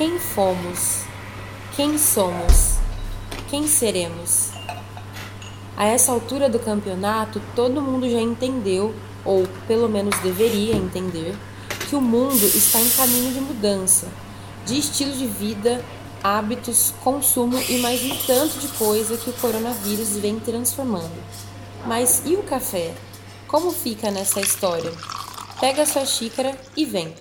Quem fomos? Quem somos? Quem seremos? A essa altura do campeonato, todo mundo já entendeu, ou pelo menos deveria entender, que o mundo está em caminho de mudança, de estilo de vida, hábitos, consumo e mais um tanto de coisa que o coronavírus vem transformando. Mas e o café? Como fica nessa história? Pega a sua xícara e vem!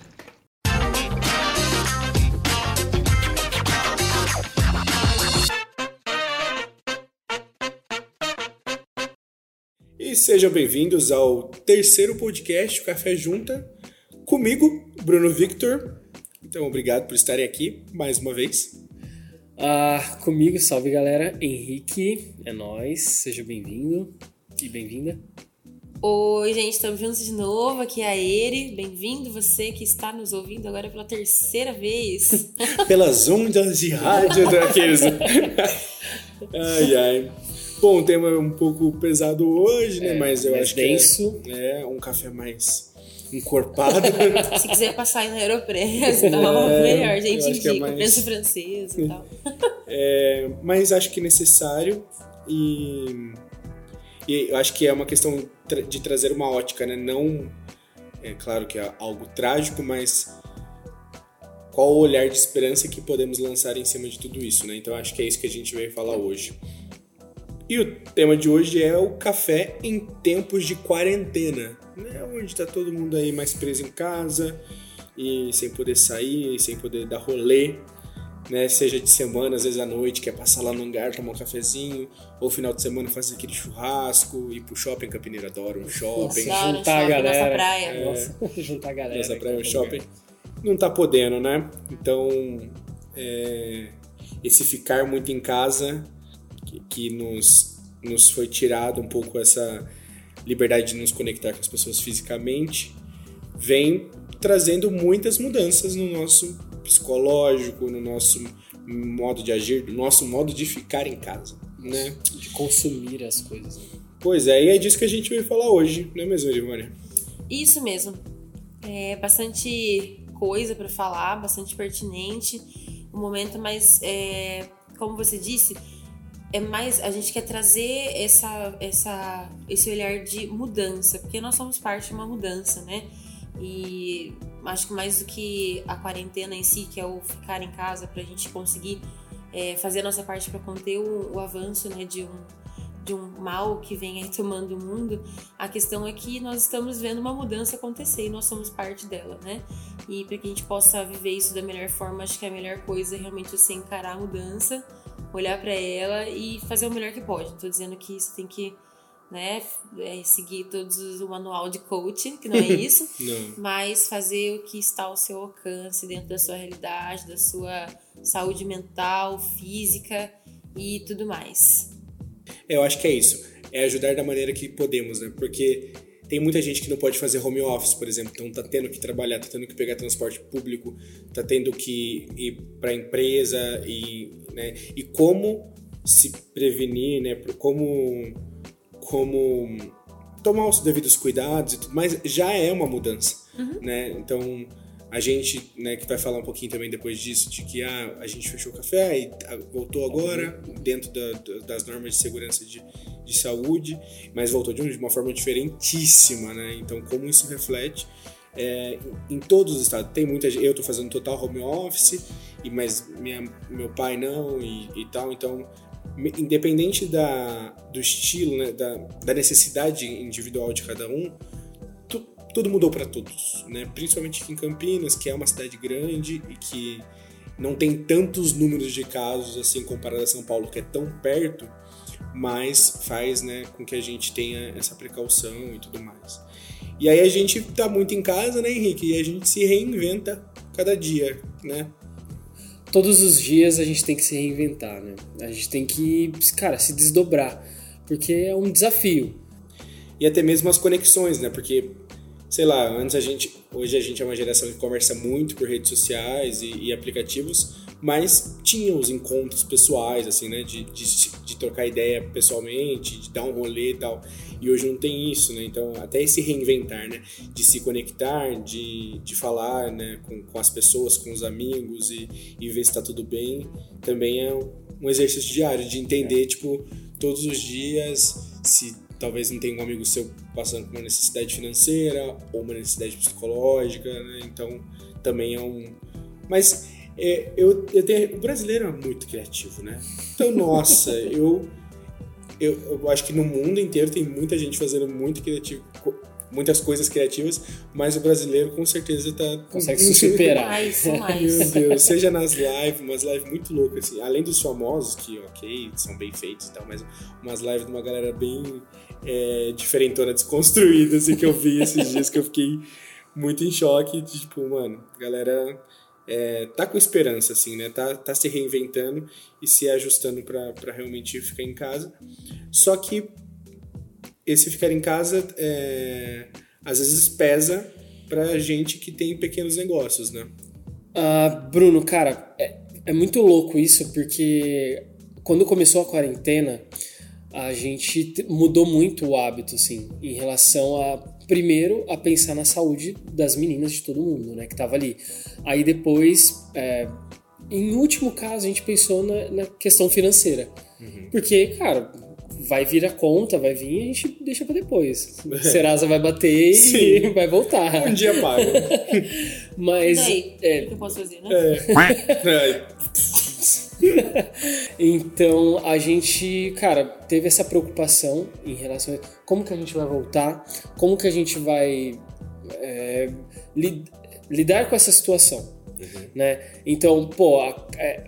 Sejam bem-vindos ao terceiro podcast Café Junta, comigo, Bruno Victor. Então, obrigado por estarem aqui mais uma vez. Ah, comigo, salve galera, Henrique, é nós, seja bem-vindo e bem-vinda. Oi, gente, estamos juntos de novo. Aqui é a Eri. Bem-vindo você que está nos ouvindo agora pela terceira vez. Pelas ondas de rádio daqueles. ai, ai. Bom, o tema é um pouco pesado hoje, né? É, Mas eu acho denso. que é, é um café mais encorpado. Se quiser passar na Aeropress e tal, É, melhor. A gente é indica, mais- pensa francês e tal. É, mas acho que é necessário e, e eu acho que é uma questão de trazer uma ótica, né? Não, é claro que é algo trágico, mas qual o olhar de esperança que podemos lançar em cima de tudo isso, né? Então acho que é isso que a gente veio falar hoje. E o tema de hoje é o café em tempos de quarentena, né? Onde tá todo mundo aí mais preso em casa e sem poder sair, sem poder dar rolê né? Seja de semana, às vezes à noite, quer passar lá no hangar, tomar um cafezinho, ou final de semana fazer aquele churrasco, ir pro shopping, Campineiro adora um shopping. Adoro. juntar a shopping, nossa galera. praia. Nossa, juntar a galera. Nessa praia, um shopping. Não tá podendo, né? Então, é, esse ficar muito em casa, que, que nos, nos foi tirado um pouco essa liberdade de nos conectar com as pessoas fisicamente, vem trazendo muitas mudanças no nosso psicológico, no nosso modo de agir, no nosso modo de ficar em casa, né? De consumir as coisas. né? Pois é, e é disso que a gente veio falar hoje, não é mesmo, Erivânia? Isso mesmo. É bastante coisa para falar, bastante pertinente. Um momento mais, é, como você disse, é mais a gente quer trazer essa, essa, esse olhar de mudança, porque nós somos parte de uma mudança, né? E acho que mais do que a quarentena em si, que é o ficar em casa para a gente conseguir é, fazer a nossa parte para conter o, o avanço, né, de um de um mal que vem aí tomando o mundo, a questão é que nós estamos vendo uma mudança acontecer e nós somos parte dela, né? E para que a gente possa viver isso da melhor forma, acho que a melhor coisa é realmente você encarar a mudança, olhar para ela e fazer o melhor que pode. Não tô dizendo que você tem que, né, é, seguir todos os, o manual de coach, que não é isso, Não. mas fazer o que está ao seu alcance dentro da sua realidade, da sua saúde mental, física e tudo mais. Eu acho que é isso. É ajudar da maneira que podemos, né? Porque tem muita gente que não pode fazer home office, por exemplo, então tá tendo que trabalhar, tá tendo que pegar transporte público, tá tendo que ir para empresa e, né? E como se prevenir, né? Como como tomar os devidos cuidados e tudo mais, já é uma mudança, né? Então a gente, né, que vai falar um pouquinho também depois disso, de que ah, a gente fechou o café e ah, voltou agora dentro da- da- das normas de segurança de, de saúde, mas voltou de uma forma diferentíssima, né? Então como isso reflete é, em todos os estados. Tem muita gente, eu tô fazendo total home office, e, mas minha, meu pai não e, e tal, então independente da, do estilo, né, da, da necessidade individual de cada um, tudo mudou para todos, né? Principalmente aqui em Campinas, que é uma cidade grande e que não tem tantos números de casos assim comparado a São Paulo, que é tão perto, mas faz, né, com que a gente tenha essa precaução e tudo mais. E aí a gente tá muito em casa, né, Henrique? E a gente se reinventa cada dia, né? Todos os dias a gente tem que se reinventar, né? A gente tem que, cara, se desdobrar. Porque é um desafio. e até mesmo as conexões, né? Porque sei lá, antes a gente. Hoje a gente é uma geração que conversa muito por redes sociais e, e aplicativos, mas tinha os encontros pessoais, assim, né? De, de, de, trocar ideia pessoalmente, de dar um rolê e tal. E hoje não tem isso, né? Então, até esse reinventar, né? De se conectar, de, de falar né? com, com as pessoas, com os amigos e, e ver se tá tudo bem, também é um exercício diário, de entender, tipo, todos os dias se talvez não tenha um amigo seu passando por uma necessidade financeira ou uma necessidade psicológica, né? Então, também é um... Mas é, eu, eu tenho, o brasileiro é muito criativo, né? Então, nossa, eu, eu, eu acho que no mundo inteiro tem muita gente fazendo muito criativo, muitas coisas criativas, mas o brasileiro com certeza tá. Consegue se superar. Mais, mais. Meu Deus, seja nas lives, umas lives muito loucas, assim. Além dos famosos, que, ok, são bem feitos e tal, mas umas lives de uma galera bem é, diferentona, desconstruída, assim, que eu vi esses dias, que eu fiquei muito em choque. De, tipo, mano, galera é, tá com esperança, assim, né? Tá, tá se reinventando e se ajustando para realmente ficar em casa. Só que esse ficar em casa é, às vezes pesa pra gente que tem pequenos negócios, né? Uh, Bruno, cara, é, é muito louco isso, porque quando começou a quarentena, a gente mudou muito o hábito, assim, em relação a primeiro a pensar na saúde das meninas de todo mundo, né, que tava ali. Aí depois, é, em último caso, a gente pensou na, na questão financeira. Uhum. Porque, cara, vai vir a conta, vai vir e a gente deixa para depois. Serasa vai bater Sim. e vai voltar. Um dia paga. Mas. Daí, é, o que eu posso fazer, né? É. então a gente, cara, teve essa preocupação em relação a como que a gente vai voltar, como que a gente vai é, lid, lidar com essa situação, uhum. né? Então, pô, é,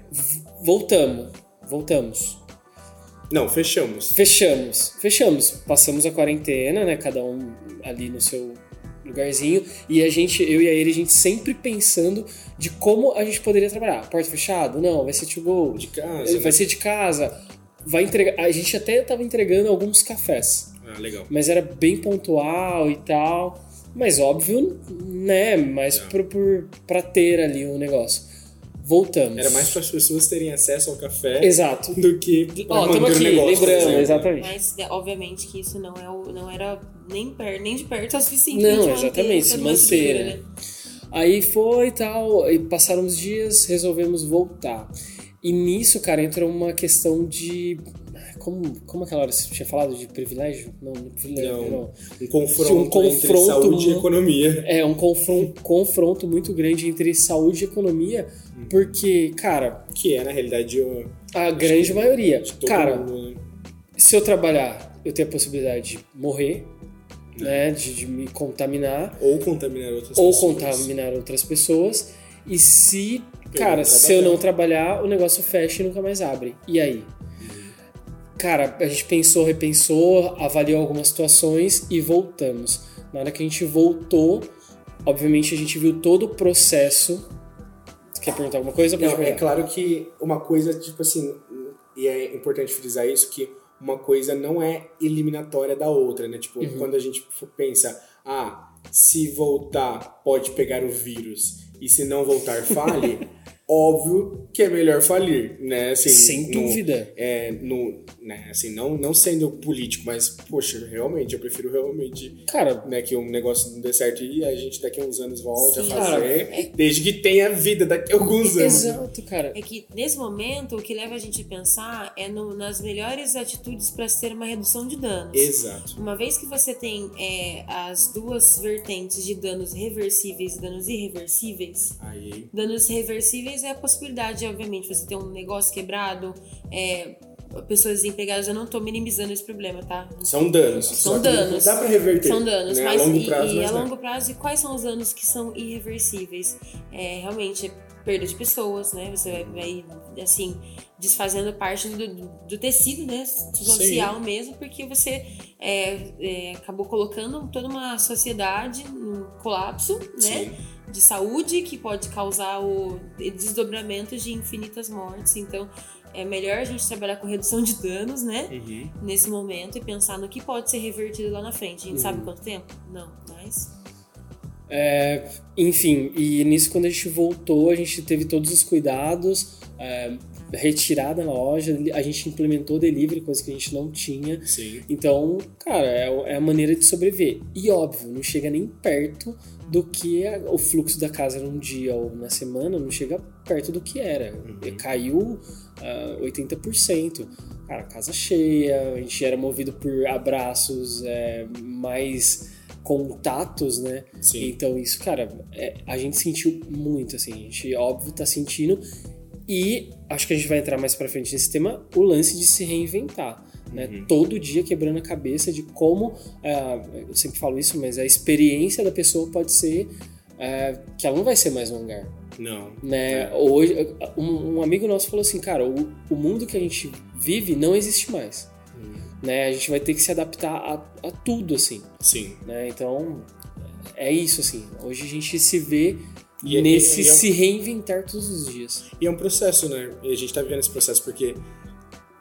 voltamos, voltamos. Não, fechamos. Fechamos, fechamos. Passamos a quarentena, né? Cada um ali no seu lugarzinho. E a gente, eu e a ele, a gente sempre pensando de como a gente poderia trabalhar. Porta fechada? Não, vai ser to go. De casa. Vai né? ser de casa. Vai entregar. A gente até tava entregando alguns cafés. Ah, legal. Mas era bem pontual e tal. Mas óbvio, né? Mas é. pra ter ali o um negócio voltamos. Era mais para as pessoas terem acesso ao café Exato. do que Ó, oh, aqui, negócio, lembrando, exatamente. Mas, é, obviamente, que isso não, é o, não era nem, per, nem de perto o suficiente Não, exatamente, se manter, né? Aí foi e tal, e passaram uns dias, resolvemos voltar. E nisso, cara, entra uma questão de como, como aquela hora você tinha falado de privilégio? Não, privilégio, não. não. Um confronto, um confronto entre saúde e economia. É, um confronto, confronto muito grande entre saúde e economia, hum. porque, cara. Que é, na realidade, o, a grande maioria. Cara, mundo, né? se eu trabalhar, eu tenho a possibilidade de morrer, é. né? De, de, me contaminar. Ou contaminar outras ou pessoas. Ou contaminar outras pessoas. E se, cara, se eu não trabalhar, o negócio fecha e nunca mais abre. E aí? Cara, a gente pensou, repensou, avaliou algumas situações e voltamos. Na hora que a gente voltou, obviamente a gente viu todo o processo. Você quer perguntar alguma coisa? Não, é claro que uma coisa, tipo assim, e é importante frisar isso, que uma coisa não é eliminatória da outra, né? Tipo, uhum. quando a gente pensa, ah, se voltar pode pegar o vírus e se não voltar fale, óbvio que é melhor falir, né? Assim, Sem no, dúvida. É, no, né? Assim, não, não sendo político, mas, poxa, realmente, eu prefiro realmente cara, né, que um negócio não dê certo e a gente daqui a uns anos volte sim, a fazer, cara, é... desde que tenha vida daqui a alguns anos. Exato, cara. É que, nesse momento, o que leva a gente a pensar é no, nas melhores atitudes para ter uma redução de danos. Exato. Uma vez que você tem é, as duas vertentes de danos reversíveis e danos irreversíveis, Aí. danos reversíveis é a possibilidade, obviamente, você ter um negócio quebrado, é, pessoas desempregadas, eu não estou minimizando esse problema, tá? São danos. São danos. Dá para reverter. São danos, né? mas a longo prazo, e, e a longo prazo, e quais são os danos que são irreversíveis? É, realmente, perda de pessoas, né? Você vai, vai assim, desfazendo parte do, do tecido, né? Social Sim. mesmo, porque você é, é, acabou colocando toda uma sociedade no colapso, né? Sim de saúde que pode causar o desdobramento de infinitas mortes. Então, é melhor a gente trabalhar com redução de danos, né? Uhum. Nesse momento e pensar no que pode ser revertido lá na frente. A gente uhum. sabe quanto tempo? Não, mas É, enfim, e nisso quando a gente voltou, a gente teve todos os cuidados, é, retirada na loja, a gente implementou delivery, coisa que a gente não tinha. Sim. Então, cara, é, é a maneira de sobreviver. E óbvio, não chega nem perto do que é o fluxo da casa num dia ou na semana, não chega perto do que era. Uhum. Caiu uh, 80%. Cara, casa cheia, a gente era movido por abraços, é, mais contatos, né? Sim. Então isso, cara, é, a gente sentiu muito, assim, a gente, óbvio, tá sentindo e acho que a gente vai entrar mais para frente nesse tema, o lance de se reinventar. Né? Uhum. Todo dia quebrando a cabeça de como, uh, eu sempre falo isso, mas a experiência da pessoa pode ser uh, que ela não vai ser mais um hangar. Não. Né? É. Hoje, um, um, amigo nosso falou assim, cara, o, o, mundo que a gente vive não existe mais. Uhum. Né? A gente vai ter que se adaptar a, a tudo, assim. Sim. Né? Então, é isso, assim. Hoje a gente se vê E é- nesse e é um- se reinventar todos os dias. E é um processo, né? E a gente tá vivendo esse processo porque,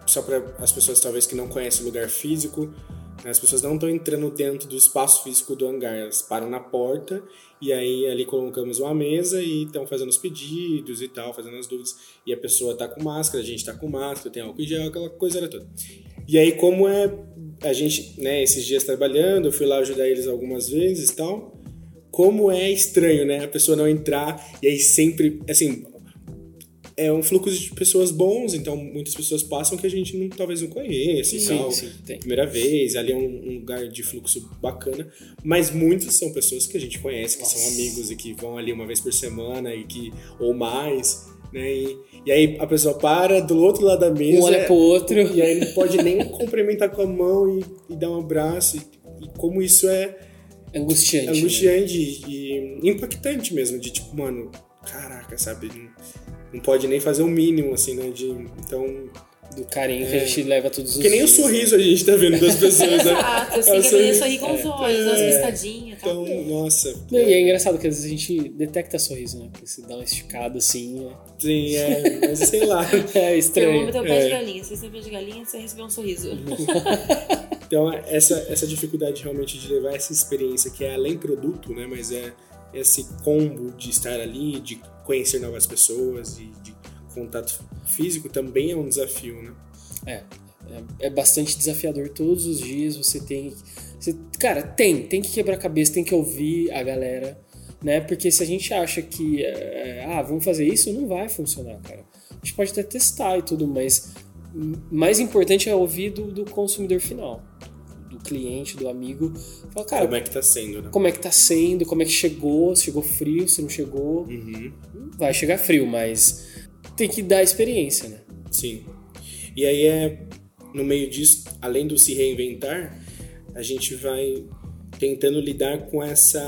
só para as pessoas talvez que não conhecem o lugar físico, né, as pessoas não estão entrando dentro do espaço físico do hangar, elas param na porta e aí ali colocamos uma mesa e estão fazendo os pedidos e tal, fazendo as dúvidas. E a pessoa tá com máscara, a gente tá com máscara, tem álcool em gel, aquela coisa era toda. E aí, como é a gente, né, esses dias trabalhando, eu fui lá ajudar eles algumas vezes e tal. Como é estranho, né? A pessoa não entrar e aí sempre, assim, é um fluxo de pessoas bons, então muitas pessoas passam que a gente não, talvez não conheça e Sim, tal. sim, tem. Primeira vez, ali é um, um lugar de fluxo bacana, mas muitos são pessoas que a gente conhece, que são amigos e que vão ali uma vez por semana e que ou mais, né? E, e aí a pessoa para do outro lado da mesa Um olha pro outro. e aí não pode nem cumprimentar com a mão e, e dar um abraço e, e como isso é Angustiante. né? angustiante e impactante mesmo, de tipo, mano, caraca, sabe? Não, não pode nem fazer o mínimo, assim, né? De, então. Do carinho que a gente leva todos os Que nem o dias. sorriso a gente tá vendo das pessoas, né? Exato, assim, É o que a menina sorri com os olhos, umas piscadinhas e tal. Então, nossa. Não, e é engraçado que às vezes a gente detecta sorriso, né? Porque se dá uma esticada assim, Sim, é, mas sei lá. é, é estranho. Termômetro é o pé É. de galinha. Se você é pé de galinha, você recebeu um sorriso. Então, essa, essa dificuldade realmente de levar essa experiência, que é além produto, né? Mas é esse combo de estar ali, de conhecer novas pessoas e de contato físico também é um desafio, né? É, é, é bastante desafiador todos os dias. Você tem. Você, cara, tem, tem que quebrar a cabeça, tem que ouvir a galera, né? Porque se a gente acha que, é, ah, vamos fazer isso, não vai funcionar, cara. A gente pode até testar e tudo, mas mais importante é ouvir do, do consumidor final, do cliente, do amigo. Fala, cara, Como é que tá sendo, né? como é que tá sendo, como é que chegou, se chegou frio, se não chegou. Uhum. Vai chegar frio, mas tem que dar experiência, né? Sim. E aí é no meio disso, além do se reinventar, a gente vai tentando lidar com essa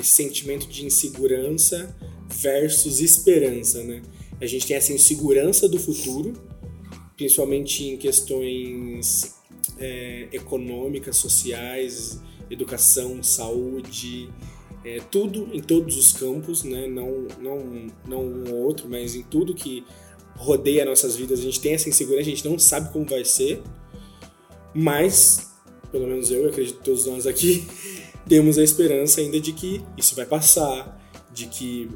esse sentimento de insegurança versus esperança, né? A gente tem essa insegurança do futuro, principalmente em questões é, econômicas, sociais, educação, saúde, é, tudo em todos os campos, né? Não, não, não um ou outro, mas em tudo que rodeia nossas vidas, a gente tem essa insegurança, a gente não sabe como vai ser, mas, pelo menos eu, eu acredito que todos nós aqui, temos a esperança ainda de que isso vai passar, de que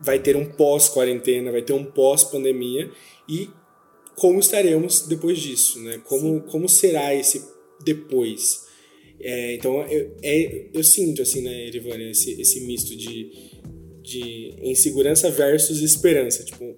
vai ter um pós-quarentena, vai ter um pós-pandemia e como estaremos depois disso, né? Como, como será esse depois? É, então, eu, é, eu sinto, assim, né, Erivânia, esse, esse misto de, de insegurança versus esperança. Tipo,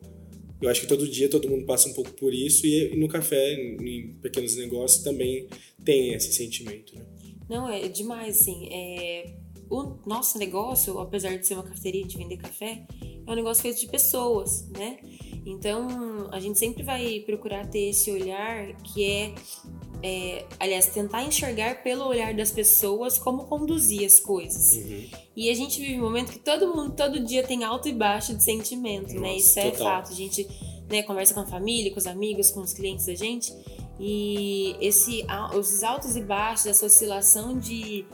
eu acho que todo dia todo mundo passa um pouco por isso e, no café, em, em pequenos negócios, também tem esse sentimento, né? Não, é demais, assim. É... O nosso negócio, apesar de ser uma cafeteria de vender café, é um negócio feito de pessoas, né? Então, a gente sempre vai procurar ter esse olhar que é, é aliás, tentar enxergar pelo olhar das pessoas como conduzir as coisas. E a gente vive um momento que todo mundo, todo dia tem alto e baixo de sentimento, né? Nossa, Isso é total. fato. A gente né, conversa com a família, com os amigos, com os clientes da gente. E esse, os altos e baixos, essa oscilação de,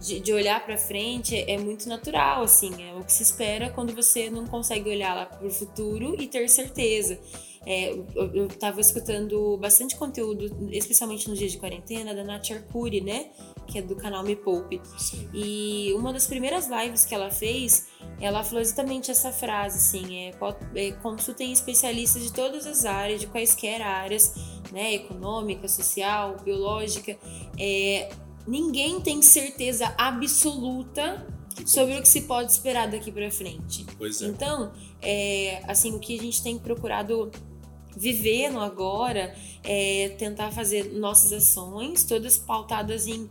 de, de olhar pra frente é muito natural, assim. É o que se espera quando você não consegue olhar lá pro futuro e ter certeza. É, eu, eu tava escutando bastante conteúdo, especialmente nos dias de quarentena, da Nath Arcuri, né? que é do canal Me Poupe. Sim. E uma das primeiras lives que ela fez, ela falou exatamente essa frase, assim, é, é consultem especialistas de todas as áreas, de quaisquer áreas, né, econômica, social, biológica, é, ninguém tem certeza absoluta sobre o que se pode esperar daqui para frente. Pois é. Então, é, assim, o que a gente tem procurado viver no agora é tentar fazer nossas ações, todas pautadas em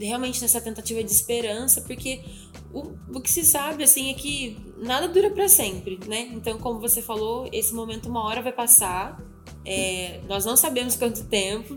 realmente nessa tentativa de esperança, porque o, o que se sabe assim é que nada dura para sempre, né? Então, como você falou, esse momento uma hora vai passar. É, nós não sabemos quanto tempo,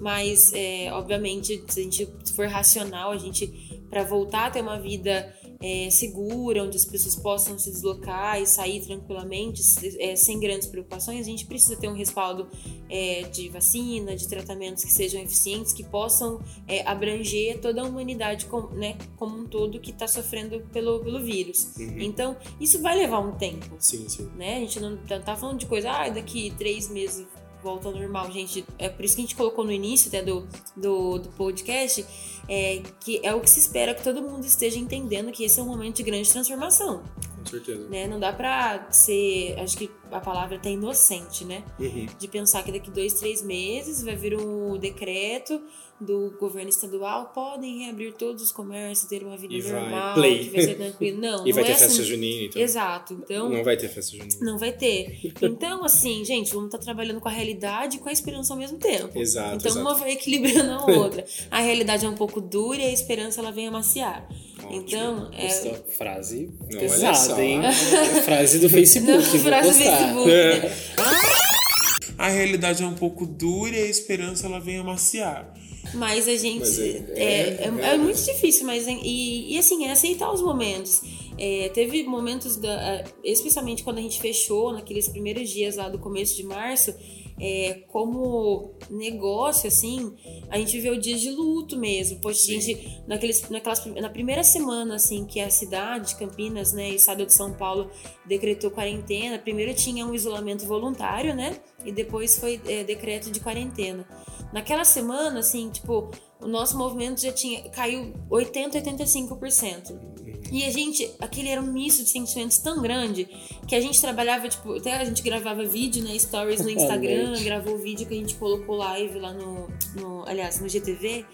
mas é, obviamente se a gente for racional, a gente para voltar a ter uma vida é, segura, onde as pessoas possam se deslocar e sair tranquilamente, é, sem grandes preocupações, a gente precisa ter um respaldo é, de vacina, de tratamentos que sejam eficientes, que possam é, abranger toda a humanidade com- né, como um todo que está sofrendo pelo, pelo vírus. Uhum. Então, isso vai levar um tempo Sim, sim. né? A gente não tá, tá falando de coisa, ah, daqui três meses volta ao normal, gente. É por isso que a gente colocou no início até do, do, do podcast, é, que é o que se espera que todo mundo esteja entendendo que esse é um momento de grande transformação, Com certeza. né? Não dá pra ser, acho que a palavra até inocente, né? Uhum. De pensar que daqui dois, três meses vai vir um decreto do governo estadual, podem reabrir todos os comércios, ter uma vida E vai normal, play. que vai ser tranquilo. Não, E não vai é ter assim. festa junina, então. Exato. Então, Não vai ter festa junina. não vai ter. Então, assim, gente, vamos estar trabalhando com a realidade e com a esperança ao mesmo tempo. Exato, Então, exato. uma vai equilibrando a outra. A realidade é um pouco dura e a esperança ela vem amaciar. Ótimo. Então, é. Essa frase Não, olha só. pesada, hein? frase do Facebook, Não, frase do. Facebook, né? A realidade é um pouco dura e a esperança ela vem amaciar. Mas a gente. Mas é- é, é, é- é muito difícil, mas. E, e assim, é aceitar os momentos. É, teve momentos, da, especialmente quando a gente fechou, naqueles primeiros dias lá do começo de março, é, como negócio, assim, a gente viveu dias de luto mesmo. Poxa, a gente, naqueles, naquelas, na primeira semana, assim, que a cidade, Campinas, né, e estado de São Paulo decretou quarentena, primeiro tinha um isolamento voluntário, né, e depois foi é, decreto de quarentena. Naquela semana, assim, tipo, o nosso movimento já tinha caiu 80, 85%. E a gente, aquele era um misto de sentimentos tão grande que a gente trabalhava, tipo, até a gente gravava vídeo, né, stories no Instagram, Realmente. gravou o vídeo que a gente colocou live lá no, no aliás, no GTV.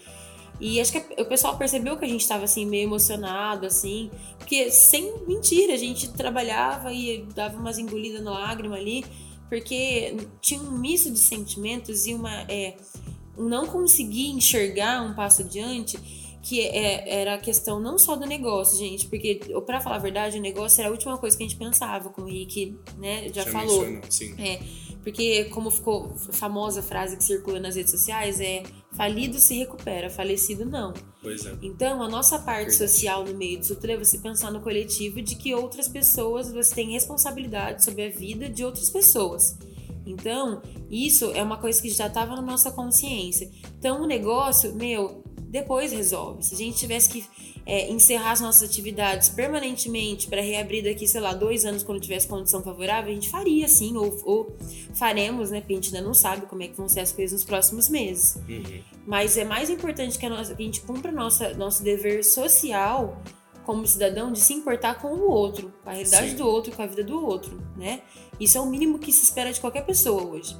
E acho que o pessoal percebeu que a gente tava assim meio emocionado assim, porque sem mentira, a gente trabalhava e dava umas engolidas na lágrima ali, porque tinha um misto de sentimentos e uma é, não conseguir enxergar um passo adiante que é, era a questão não só do negócio, gente, porque pra falar a verdade, o negócio era a última coisa que a gente pensava, como o Rick, né, já, falou. mencionou, Sim. É, porque como ficou famosa a frase que circula nas redes sociais é falido se recupera, falecido não. Pois é. Então, a nossa parte Verdade. social no meio disso tudo é você pensar no coletivo de que outras pessoas, você tem responsabilidade sobre a vida de outras pessoas. Então, isso é uma coisa que já estava na nossa consciência. Então, o negócio, meu, depois resolve. Se a gente tivesse que é, encerrar as nossas atividades permanentemente para reabrir daqui, sei lá, dois anos, quando tivesse condição favorável, a gente faria sim, ou, ou faremos, né? Porque a gente ainda não sabe como é que vão ser as coisas nos próximos meses. Uhum. Mas é mais importante que a, nossa, que a gente cumpra nossa, nosso dever social como cidadão de se importar com o outro, com a realidade Sim. do outro, com a vida do outro, né? Isso é o mínimo que se espera de qualquer pessoa hoje.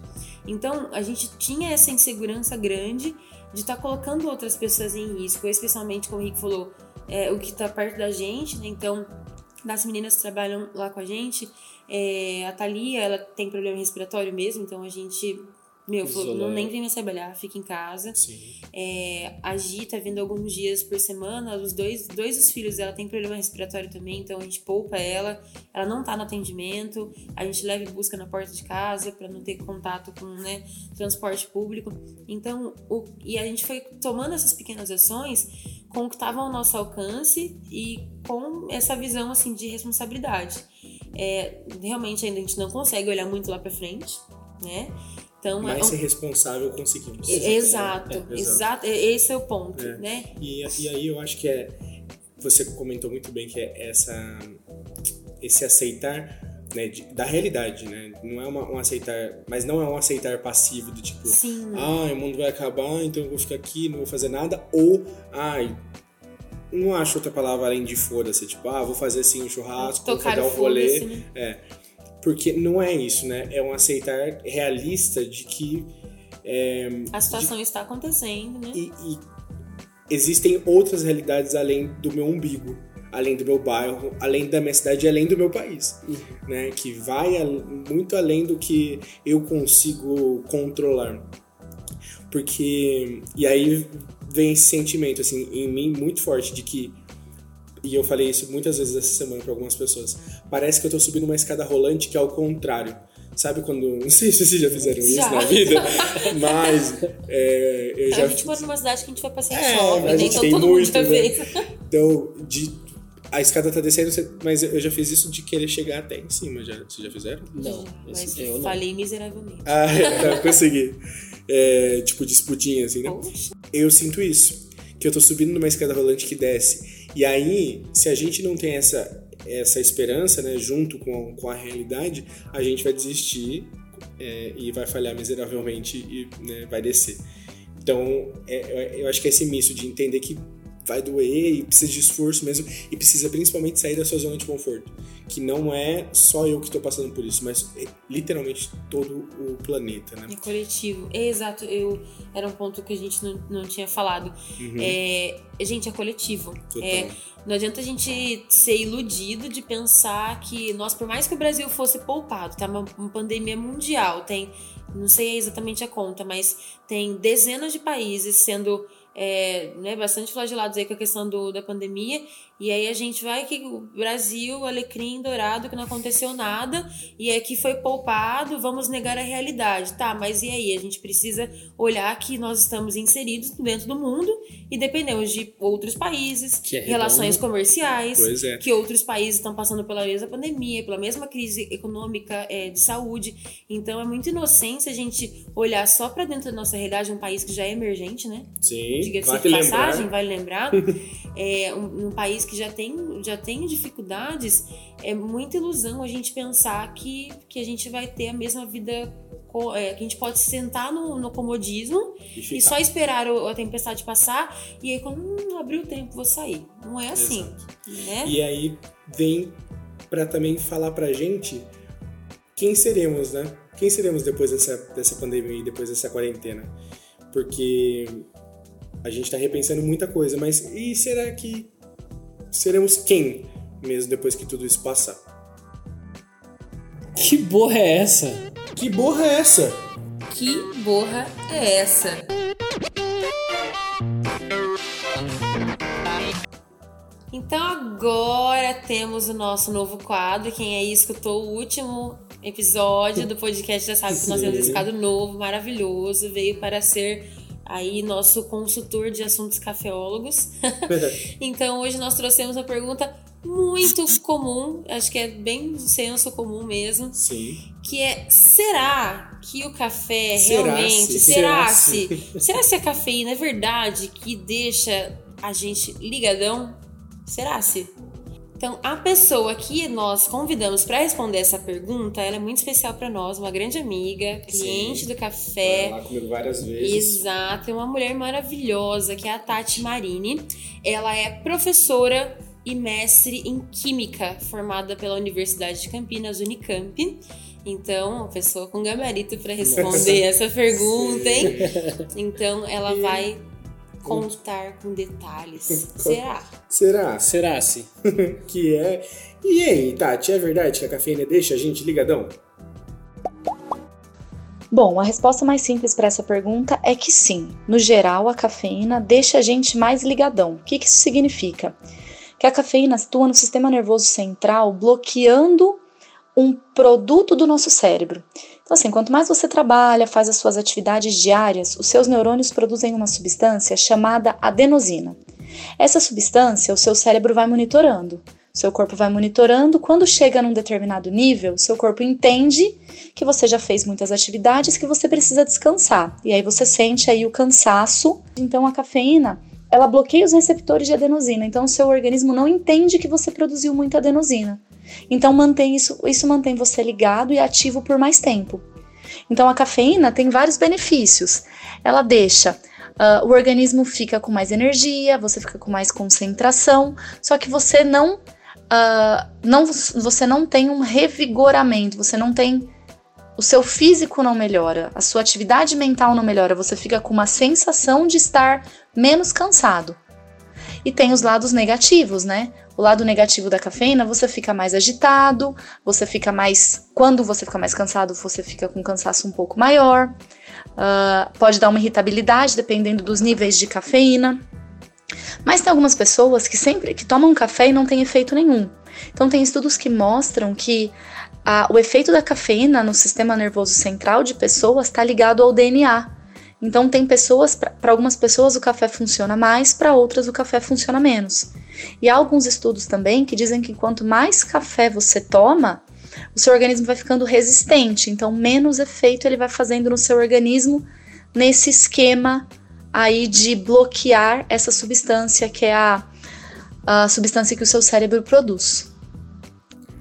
Então, a gente tinha essa insegurança grande de estar colocando outras pessoas em risco, especialmente, como o Rick falou, é, o que está perto da gente, né? Então, das meninas que trabalham lá com a gente, é, a Thalia, ela tem problema respiratório mesmo, então a gente, meu, falou, não nem vem mais trabalhar, fica em casa. Sim. É, a Gi tá vindo alguns dias por semana. Os dois, dois dos filhos dela têm problema respiratório também, então a gente poupa ela. Ela não tá no atendimento. A gente leva e busca na porta de casa para não ter contato com né, transporte público. Então, o, e a gente foi tomando essas pequenas ações com o que estava ao nosso alcance e com essa visão assim de responsabilidade. É, realmente ainda a gente não consegue olhar muito lá para frente, né? Então, é Mas um- ser responsável conseguimos. Exato, É, é, exato. Esse é o ponto, É. né? E, e aí eu acho que é. Você comentou muito bem que é essa, esse aceitar né, de- da realidade, né? Não é uma, um aceitar, mas não é um aceitar passivo do tipo, Sim. ah, o mundo vai acabar, então eu vou ficar aqui, não vou fazer nada, ou, ai, não acho outra palavra além de foda-se, tipo, ah, vou fazer assim um churrasco, vou Tocar fazer o um rolê, né? é, porque não é isso, né? É um aceitar realista de que A situação está acontecendo, né? e, e existem outras realidades além do meu umbigo, além do meu bairro, além da minha cidade e além do meu país, né? Que vai muito além do que eu consigo controlar. Porque e aí vem esse sentimento assim em mim muito forte de que e eu falei isso muitas vezes essa semana para algumas pessoas. Parece que eu tô subindo uma escada rolante que é ao contrário. Sabe quando. Não sei se vocês já fizeram isso Já. na vida, mas é, eu já a gente mora numa cidade que a gente vai passear É, shopping, a né? gente Então tem todo muito, mundo né? Então, de, a escada tá descendo, mas eu já fiz isso de querer chegar até em cima. Já, vocês já fizeram? Não, Mas eu não. falei miseravelmente. Ah, eu consegui. É, tipo, disputinha, assim, né? Poxa. Eu sinto isso. Que eu tô subindo numa escada rolante que desce. E aí, se a gente não tem essa, essa esperança, né, junto com, com a realidade, a gente vai desistir é, e vai falhar miseravelmente e né, vai descer. Então, é, eu acho que é esse misto de entender que vai doer e precisa de esforço mesmo e precisa principalmente sair da sua zona de conforto. Que não é só eu que estou passando por isso, mas é, literalmente todo o planeta, né? É coletivo. É, exato. Eu, era um ponto que a gente não, não tinha falado. É, gente, é coletivo. Uhum. Total. É, não adianta a gente ser iludido de pensar que, nós, por mais que o Brasil fosse poupado, tá uma, uma pandemia mundial, tem, não sei exatamente a conta, mas tem dezenas de países sendo é, né, bastante flagelados aí com a questão do, da pandemia, e aí a gente vai que o Brasil, alecrim dourado, que não aconteceu nada, e aqui foi poupado, vamos negar a realidade. Tá, mas e aí? A gente precisa olhar que nós estamos inseridos dentro do mundo e dependemos de outros países, Que é relações comerciais, é. que outros países estão passando pela mesma pandemia, pela mesma crise econômica, é, de saúde. Então é muito inocência a gente olhar só para dentro da nossa realidade, um país que já é emergente, né? Sim, Diga-se de passagem, lembrar. vale lembrar, é, um, um país que já tem, já tem dificuldades, é muita ilusão a gente pensar que, que a gente vai ter a mesma vida, é, que a gente pode sentar no, no comodismo E e só esperar o- a tempestade passar e aí quando hum, abrir o tempo vou sair. Não é assim, né? E aí vem pra também falar pra gente quem seremos, né? Quem seremos depois dessa, dessa pandemia e depois dessa quarentena? Porque a gente tá repensando muita coisa, mas e será que seremos quem mesmo depois que tudo isso passar? Que borra é essa? Que borra é essa? Que borra é essa? Então agora temos o nosso novo quadro. Quem aí escutou o último episódio do podcast já sabe que nós temos esse quadro novo, maravilhoso, veio para ser aí nosso consultor de assuntos cafeólogos. então hoje nós trouxemos uma pergunta muito comum, acho que é bem senso comum mesmo, Sim. que é será que o café Será realmente se? será Será se será se a cafeína é verdade que deixa a gente ligadão será se então a pessoa que nós convidamos para responder essa pergunta ela é muito especial para nós uma grande amiga cliente Sim. do café lá comigo várias vezes. Exato, é uma mulher maravilhosa que é a Tati Marini. Ela é professora e mestre em Química, formada pela Universidade de Campinas, Unicamp. Então, uma pessoa com gabarito para responder essa pergunta, hein? Então, ela vai contar com detalhes. Será? Será Será se? que é? E aí, Tati, é verdade que a cafeína deixa a gente ligadão? Bom, a resposta mais simples para essa pergunta é que sim. No geral, a cafeína deixa a gente mais ligadão. O que, que isso significa? Que a cafeína atua no sistema nervoso central, bloqueando um produto do nosso cérebro. Então, assim, quanto mais você trabalha, faz as suas atividades diárias, os seus neurônios produzem uma substância chamada adenosina. Essa substância, o seu cérebro vai monitorando. Seu corpo vai monitorando. Quando chega num determinado nível, seu corpo entende que você já fez muitas atividades, que você precisa descansar. E aí você sente aí o cansaço. Então a cafeína, ela bloqueia os receptores de adenosina. Então o seu organismo não entende que você produziu muita adenosina. Então mantém isso, isso mantém você ligado e ativo por mais tempo. Então a cafeína tem vários benefícios. Ela deixa Uh, o organismo fica com mais energia, você fica com mais concentração, só que você não, uh, não você não tem um revigoramento, você não tem o seu físico não melhora, a sua atividade mental não melhora, você fica com uma sensação de estar menos cansado. E tem os lados negativos, né? O lado negativo da cafeína, você fica mais agitado, você fica mais. Quando você fica mais cansado, você fica com cansaço um pouco maior. Uh, pode dar uma irritabilidade dependendo dos níveis de cafeína. Mas tem algumas pessoas que sempre que tomam café e não tem efeito nenhum. Então tem estudos que mostram que uh, o efeito da cafeína no sistema nervoso central de pessoas está ligado ao DNA. Então tem pessoas, para algumas pessoas o café funciona mais, para outras o café funciona menos. E há alguns estudos também que dizem que quanto mais café você toma, o seu organismo vai ficando resistente, então menos efeito ele vai fazendo no seu organismo nesse esquema aí de bloquear essa substância que é a, a substância que o seu cérebro produz.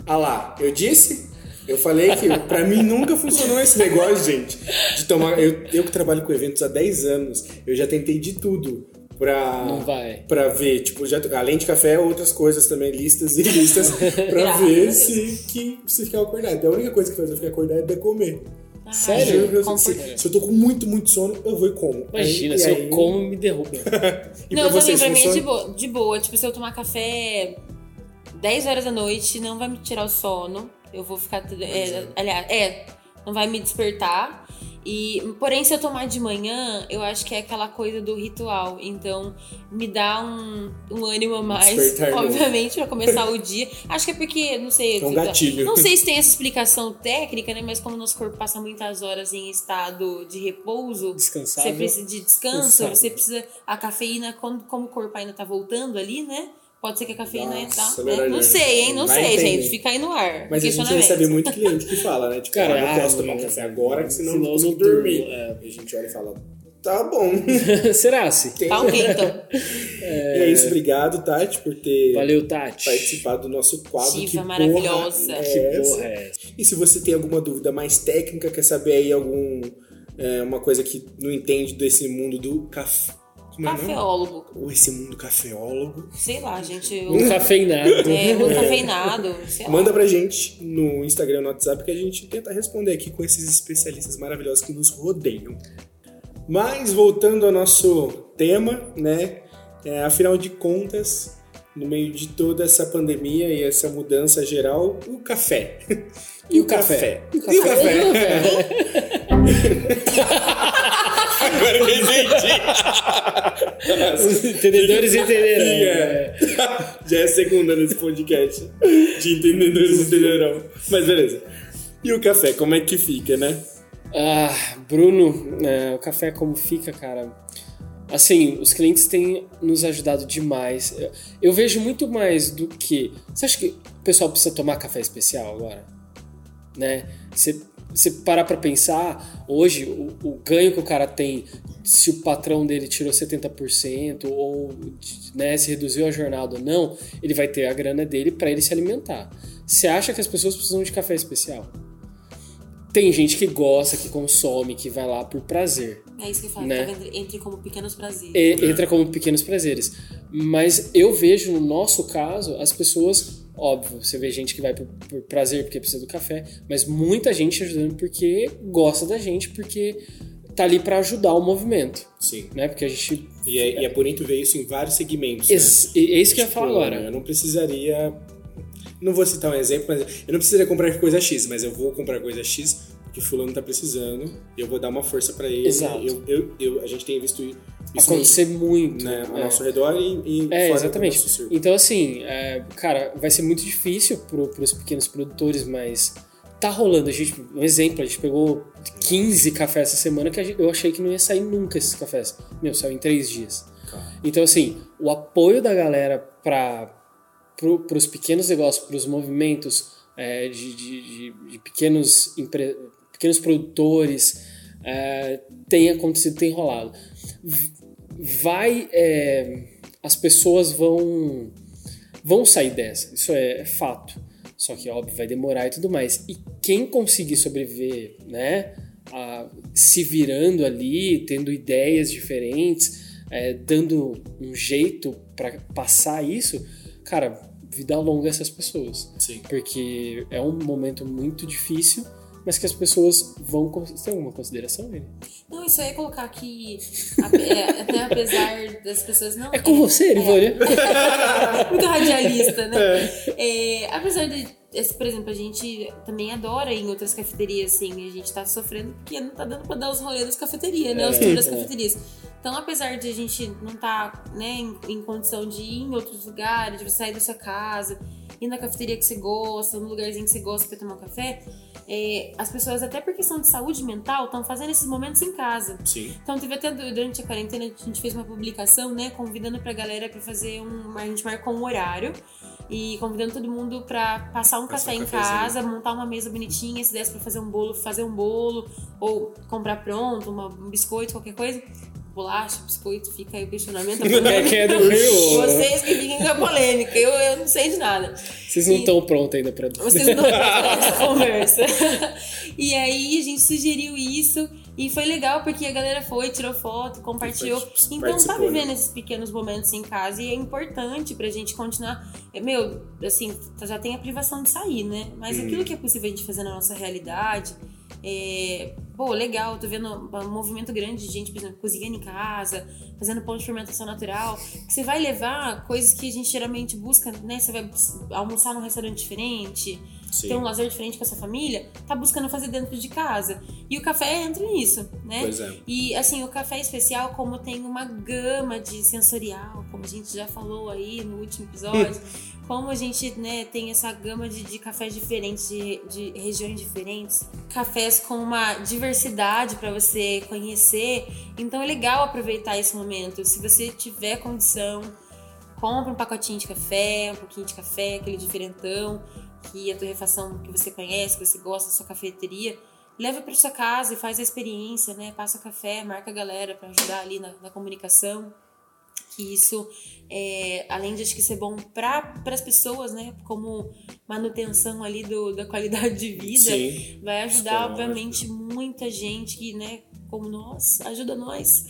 Ah lá, eu disse? Eu falei que para mim nunca funcionou esse negócio, gente. De tomar. Eu, eu que trabalho com eventos há 10 anos, eu já tentei de tudo pra, Não vai. pra ver, tipo, já, além de café, outras coisas também, listas e listas, pra ver se, que, se ficar acordado. A única coisa que faz eu ficar acordado é comer. Sério? Juro, se, se eu tô com muito, muito sono, eu vou e como. Imagina, Aí- se aí- eu como, me derruba. E não, pra também, vocês pra mim é de boa, de boa. Tipo, se eu tomar café 10 horas da noite, não vai me tirar o sono. Eu vou ficar. É, aliás, é, não vai me despertar. E, porém, se eu tomar de manhã, eu acho que é aquela coisa do ritual. Então, me dá um, um ânimo a mais, Despertar novo. obviamente, pra começar o dia. Acho que é porque, não sei. É um gatilho. Não sei se tem essa explicação técnica, né? Mas como nosso corpo passa muitas horas em estado de repouso, você precisa de descanso, Descansável. você precisa. A cafeína, quando, como o corpo ainda tá voltando ali, né? Pode ser que a cafeína Nossa, tá. né? melhor Não não. sei, hein? Não Vai sei, entender. gente. Fica aí no ar. Mas a gente recebe muito cliente que fala, né? Tipo, Cara, ah, eu ah, posso tomar um café agora, que senão, Senão eu eu consigo dormir. é. E a gente olha e fala, tá bom. Será, se? Tá ok, então. E é isso, obrigado, Tati, por ter Valeu, Tati. participado do nosso quadro. Diva que maravilhosa. Porra Que é porra essa? é essa? E se você tem alguma dúvida mais técnica, quer saber aí algum é, uma coisa que não entende desse mundo do café. Como é o? Cafeólogo. Ou esse mundo cafeólogo. Sei lá, gente. Eu, Um cafeinado. é, muito cafeinado. Sei lá. Manda pra gente no Instagram, no WhatsApp, que a gente tenta responder aqui com esses especialistas maravilhosos que nos rodeiam. Mas voltando ao nosso tema, né? É, afinal de contas, no meio de toda essa pandemia e essa mudança geral, o café. E o café? E o café? Agora eu entendi. Os entendedores entenderão. É. Já é a segunda nesse podcast. De entendedores entenderão. Mas beleza. E o café, como é que fica, né? Ah, Bruno, é, o café como fica, cara? Assim, os clientes têm nos ajudado demais. Eu, eu vejo muito mais do que. Você acha que o pessoal precisa tomar café especial agora? Né? Você, você parar pra pensar, hoje, o, o ganho que o cara tem, se o patrão dele tirou 70% ou né, se reduziu a jornada ou não, ele vai ter a grana dele pra ele se alimentar. Você acha que as pessoas precisam de café especial? Tem gente que gosta, que consome, que vai lá por prazer. É isso que eu falo. Né? Tá? Entre como pequenos prazeres. E- entra como pequenos prazeres. Mas eu vejo no nosso caso as pessoas, óbvio, você vê gente que vai por, por prazer porque precisa do café, mas muita gente ajudando porque gosta da gente, porque tá ali pra ajudar o movimento, Sim. né? Porque a gente E é, e é bonito ver isso em vários segmentos. né? É isso que eu ia Tipo, falar agora. Eu não precisaria. Não vou citar um exemplo, mas eu não precisaria comprar coisa X, mas eu vou comprar coisa X porque fulano tá precisando eu vou dar uma força pra ele. Exato. Eu, eu, eu- a gente tem visto isso Acontecer muito, muito, né, ao é. nosso redor e, e É, fora exatamente. do nosso círculo. Então, assim, é, cara, vai ser muito difícil pro, pros pequenos produtores, mas tá rolando. A gente, um exemplo, a gente pegou 15 cafés essa semana que gente- eu achei que não ia sair nunca esses cafés. Meu, saiu em três dias. Então, assim, o apoio da galera para pro, os pequenos negócios, para os movimentos é, de, de- de- de pequenos, empre- pequenos produtores, é, tem acontecido, tem rolado. Vai. é, as pessoas vão, vão sair dessa, isso é, é fato. Só que, óbvio, vai demorar e tudo mais. E quem conseguir sobreviver, né? a- se virando ali, tendo ideias diferentes, é, dando um jeito para passar isso, cara, vida longa essas pessoas. Sim. Porque é um momento muito difícil, mas que as pessoas vão. tem alguma consideração dele? Não, isso aí é colocar que é, até apesar das pessoas não. É com você, Livânia. muito radialista, né? É, apesar de, por exemplo, a gente também adora ir em outras cafeterias, assim, a gente tá sofrendo porque não tá dando pra dar os rolês das cafeterias, né? Os tours das é. cafeterias. Então, apesar de a gente não tá, né, em, em condição de ir em outros lugares, de sair da sua casa, ir na cafeteria que você gosta, no lugarzinho que você gosta pra tomar um café, é, as pessoas, até por questão de saúde mental, estão fazendo esses momentos em casa. Sim. Então teve até du- durante a quarentena a gente fez uma publicação, né, convidando pra galera pra fazer um, a gente marcou um horário e convidando todo mundo pra passar um café um em casa, montar uma mesa bonitinha, se desse pra fazer um bolo, fazer um bolo ou comprar pronto, uma- um biscoito, qualquer coisa. Bolacha, biscoito, fica aí o questionamento. a É é do Rio. Vocês que fiquem com a polêmica, eu, eu não sei de nada. Vocês não estão prontos ainda pra. vocês não essa conversa. E aí a gente sugeriu isso e foi legal porque a galera foi, tirou foto, compartilhou. Então tá né? vivendo esses pequenos momentos em casa e é importante pra gente continuar. é, Meu, assim, já tem a privação de sair, né? Mas aquilo que é possível a gente fazer na nossa realidade. É, pô, legal, tô vendo um movimento grande de gente, por exemplo, cozinhando em casa, fazendo pão de fermentação natural. Você vai levar coisas que a gente geralmente busca, né? Você vai almoçar num restaurante diferente, Sim. ter um lazer diferente com a sua família, tá buscando fazer dentro de casa. E o café entra nisso, né? Pois é. E assim, o café especial, como tem uma gama de sensorial, como a gente já falou aí no último episódio, como a gente né, tem essa gama de, de cafés diferentes, de, de regiões diferentes, cafés com uma diversidade para você conhecer. Então é legal aproveitar esse momento. Se você tiver condição, compra um pacotinho de café, um pouquinho de café, aquele diferentão, que a torrefação que você conhece, que você gosta da sua cafeteria, leva para sua casa e faz a experiência, né? Passa café, marca a galera para ajudar ali na, na comunicação. Que isso, é, além de acho que ser bom para as pessoas, né? Como manutenção ali do, da qualidade de vida, Sim. vai ajudar, obviamente, muita gente que, né? Como nós, ajuda nós.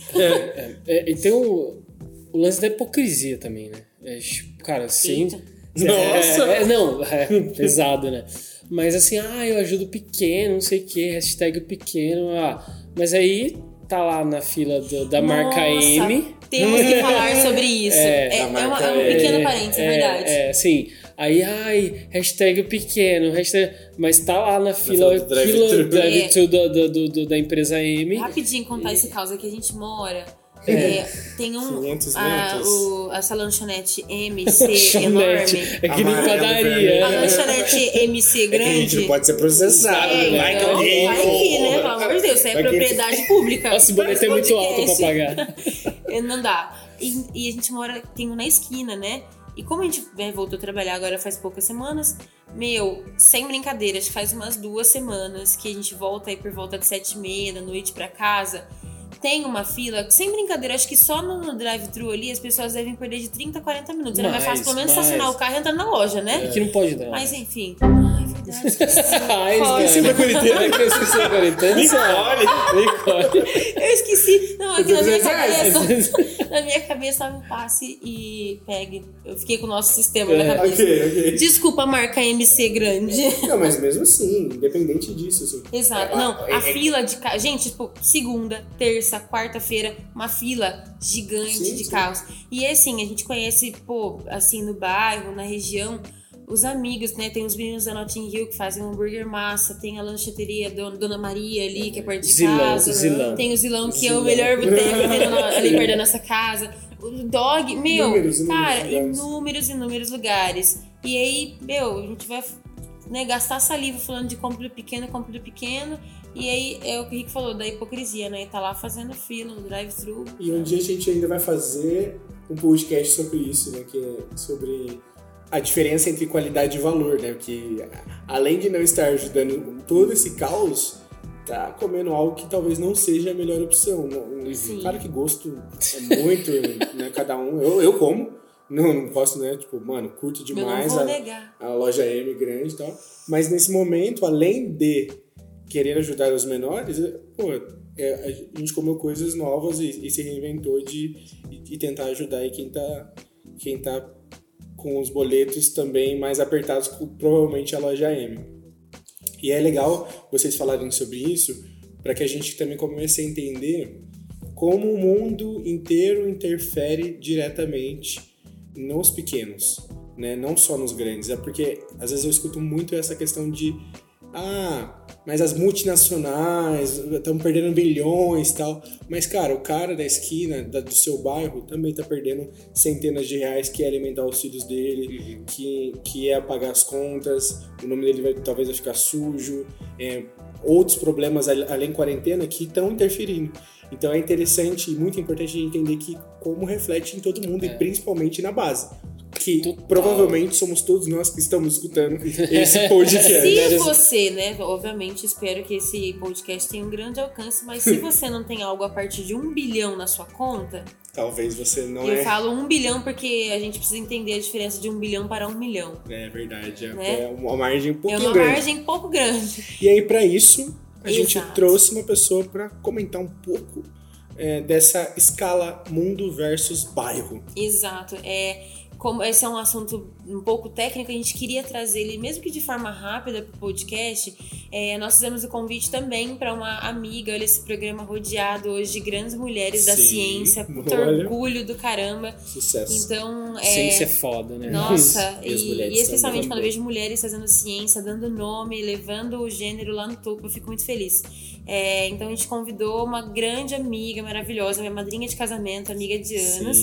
É, e tem o, o lance da hipocrisia também, né? É, tipo, cara. Eita. Nossa! É, é, não, é pesado, né? Mas assim, ah, eu ajudo o pequeno, não sei o que, hashtag o pequeno, ah. Mas aí tá lá na fila do- da marca Nossa, M. Temos que falar sobre isso. É, É, da é uma- marca é um é- pequeno parênteses, é, verdade. É, sim. Aí, ai, hashtag o pequeno, hashtag... mas tá lá na fila, fila do drive-thru. fila drive-thru do- do- do- do- da empresa M. Rapidinho contar esse caso aqui, a gente mora. É, tem um. 500 a, o, essa lanchonete MC enorme. É que nem padaria. A lanchonete MC É que a gente grande. não pode ser processado. É, né? vai que então, alguém. vai que, né? Pelo amor de Deus, isso é Vai que- propriedade pública. Nossa, o boleto é muito alto pra pagar. É, Não dá. E, e a gente mora, tem um na esquina, né? E como a gente né, voltou a trabalhar agora faz poucas semanas, meu, sem brincadeira, acho que faz umas duas semanas que a gente volta aí por volta de sete e meia da noite pra casa. Tem uma fila, sem brincadeira, acho que só no, no drive-thru ali as pessoas devem perder de 30 a 40 minutos. Era mais fácil pelo menos mais. ation o carro e entrar na loja, né? É que não pode dar. Mas enfim. Ai, verdade, esqueci. Ai, esqueci da quarentena. É eu esqueci da quarentena. Nicole! Nicole. Eu esqueci. Não, aqui na minha 200 reais. cabeça. Na minha cabeça tava um passe e pegue. Eu fiquei com o nosso sistema na É, cabeça. Ok, ok. Desculpa a marca MC grande. Não, mas mesmo assim, independente disso, assim. Exato. É, Não, é- a é- fila de. Gente, tipo, segunda, terça, quarta-feira, uma fila gigante Sim, de sim. carros. E assim, a gente conhece, pô, assim, no bairro, na região, os amigos, né? Tem os meninos da Notting Hill que fazem um hambúrguer massa, tem a lancheteria Dona, Maria ali, que é perto de Zilão, casa. Zilão. Tem o Zilão, que é o Zilão. melhor boteco ali perto da nossa casa. O dog, meu, Inúmeros, inúmeros cara, lugares. inúmeros, inúmeros lugares. E aí, meu, a gente vai né, gastar saliva falando de compra do pequeno, compra do pequeno. E aí é o que o Rick falou da hipocrisia, né? Tá lá fazendo fila no drive-thru. E um dia a gente ainda vai fazer um podcast sobre isso, né? Que é sobre a diferença entre qualidade e valor, né? Que além de não estar ajudando todo esse caos, tá comendo algo que talvez não seja a melhor opção. Sim. Claro que gosto é muito, né? Cada um. Eu, eu como, Não, não posso, né? Tipo, mano, curto demais não vou a, negar. a loja M grande e tal. Mas nesse momento, além de querer ajudar os menores, pô, é, a gente comeu coisas novas e, e se reinventou de e, e tentar ajudar aí quem tá, quem tá com os boletos também mais apertados, provavelmente a loja M. E é legal vocês falarem sobre isso para que a gente também comece a entender como o mundo inteiro interfere diretamente nos pequenos, né? Não só nos grandes. É porque às vezes eu escuto muito essa questão de ah, mas as multinacionais estão perdendo bilhões e tal. Mas, cara, o cara da esquina, da- do seu bairro, também tá perdendo centenas de reais que é alimentar os filhos dele, que, que é pagar as contas, o nome dele vai, talvez vai ficar sujo, é, outros problemas al- além quarentena que estão interferindo. Então é interessante e muito importante a gente entender que como reflete em todo mundo e principalmente na base. Que provavelmente somos todos nós que estamos escutando esse podcast. Se você, né, obviamente espero que esse podcast tenha um grande alcance, mas se você não tem algo a partir de um bilhão na sua conta, Talvez você não eu é. falo um bilhão porque a gente precisa entender a diferença de um bilhão para um milhão. É verdade, é, Né? é uma margem um É pouquinho uma grande. margem pouco grande. E aí, pra isso, a gente Exato. trouxe uma pessoa pra comentar um pouco é, dessa escala mundo versus bairro. Exato. É, como esse é um assunto um pouco técnico, a gente queria trazer ele, mesmo que de forma rápida, para o podcast. É, nós fizemos o convite também para uma amiga. Olha, esse programa rodeado hoje de grandes mulheres da Sim, ciência. Puta olha. orgulho do caramba. Sucesso. Então, é, Ciência é foda, né? Nossa, E e, e especialmente quando eu vejo mulheres fazendo ciência, dando nome, levando o gênero lá no topo, eu fico muito feliz. É, então a gente convidou uma grande amiga maravilhosa, minha madrinha de casamento, amiga de anos.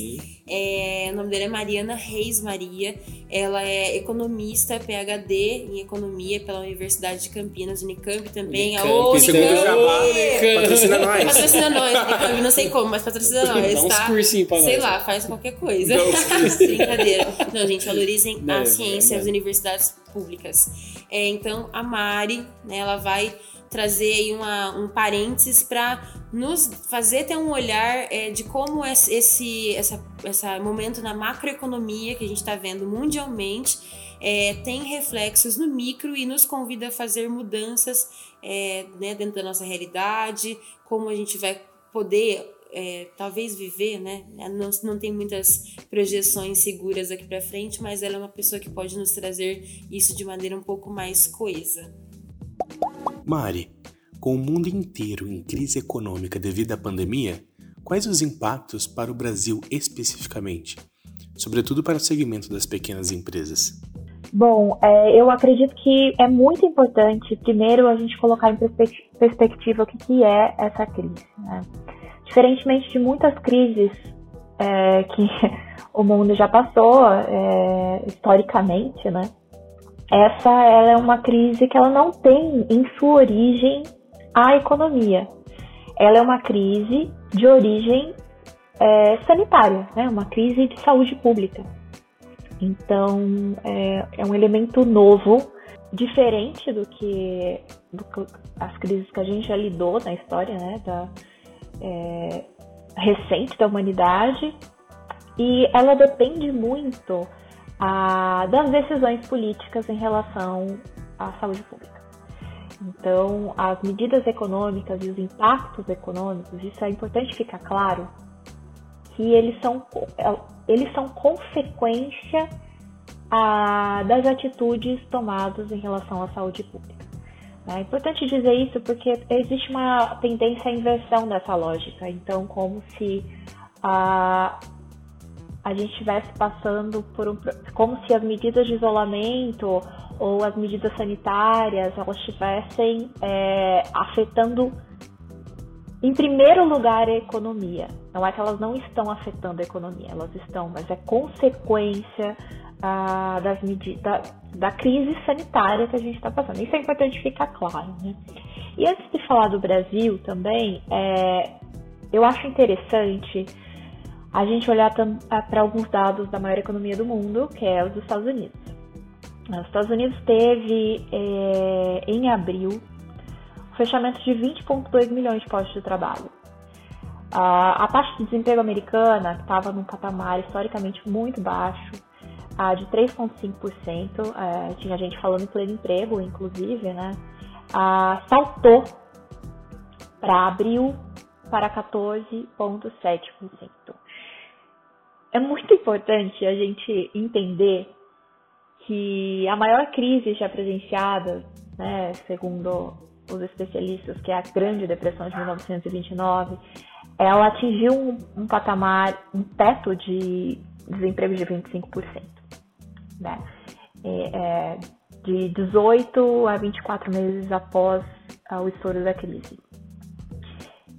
É, o nome dela é Mariana Reis Maria. Ela é economista, PhD em economia pela Universidade de Campinas, Unicamp também. Unicamp, Aô, segundo Unicamp! jabá, Unicamp. Patrocina nós. Patrocina nós, Unicamp, não sei como, mas patrocina nós, Dá uns tá? cursinhos pra Sei nós. lá, faz qualquer coisa. Brincadeira. Não, gente, valorizem Não, a é ciência, as verdade. universidades públicas. É, então, a Mari, né, ela vai trazer aí uma, um parênteses para nos fazer ter um olhar é, de como esse, essa momento na macroeconomia que a gente está vendo mundialmente é, tem reflexos no micro e nos convida a fazer mudanças é, né, dentro da nossa realidade, como a gente vai poder é, talvez viver, né? Não, não tem muitas projeções seguras aqui para frente, mas ela é uma pessoa que pode nos trazer isso de maneira um pouco mais coesa. Mari, com o mundo inteiro em crise econômica devido à pandemia, quais os impactos para o Brasil especificamente? Sobretudo para o segmento das pequenas empresas. Bom, é, eu acredito que é muito importante, primeiro, a gente colocar em perspe- perspectiva o que, que é essa crise. Né? Diferentemente de muitas crises é, que o mundo já passou é, historicamente, né? Essa é uma crise que ela não tem em sua origem a economia. Ela é uma crise de origem é, sanitária, né? uma crise de saúde pública. Então, é, é um elemento novo, diferente do que, do que as crises que a gente já lidou na história né, da, é, recente da humanidade. E ela depende muito ah, das decisões políticas em relação à saúde pública. Então, as medidas econômicas e os impactos econômicos, isso é importante ficar claro, que eles são, eles são consequência ah, das atitudes tomadas em relação à saúde pública. É importante dizer isso porque existe uma tendência à inversão dessa lógica. Então, como se a, a gente estivesse passando por um. como se as medidas de isolamento ou as medidas sanitárias elas estivessem é, afetando em primeiro lugar, a economia. Não é que elas não estão afetando a economia, elas estão, mas é consequência ah, das da, da crise sanitária que a gente está passando. Isso é importante ficar claro. Né? E antes de falar do Brasil também, é, eu acho interessante a gente olhar para alguns dados da maior economia do mundo, que é os dos Estados Unidos. Os Estados Unidos teve, é, em abril, fechamento de 20,2 milhões de postos de trabalho. a taxa de desemprego americana, que estava num patamar historicamente muito baixo, a de 3,5%, é, tinha gente falando em pleno emprego, inclusive, né? A, saltou para abril para 14,7%. É muito importante a gente entender que a maior crise já presenciada, né, segundo os especialistas, que é a Grande Depressão de 1929, ela atingiu um, um patamar, um teto de desemprego de 25%. Né? É, é, de 18 a 24 meses após uh, o estouro da crise.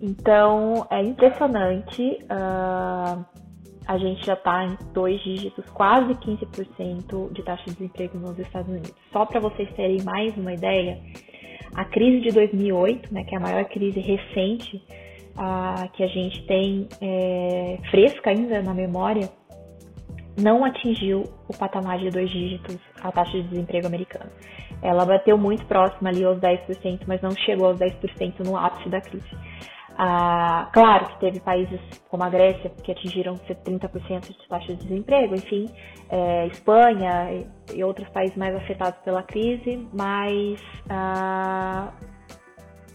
Então, é impressionante. Uh, a gente já está em dois dígitos, quase 15% de taxa de desemprego nos Estados Unidos. Só para vocês terem mais uma ideia, a crise de 2008, né, que é a maior crise recente uh, que a gente tem é, fresca ainda na memória, não atingiu o patamar de dois dígitos a taxa de desemprego americana. Ela bateu muito próxima ali aos 10%, mas não chegou aos 10% no ápice da crise. Ah, claro que teve países como a Grécia que atingiram 30% de taxa de desemprego, enfim, é, Espanha e, e, outros países mais afetados pela crise, mas ah,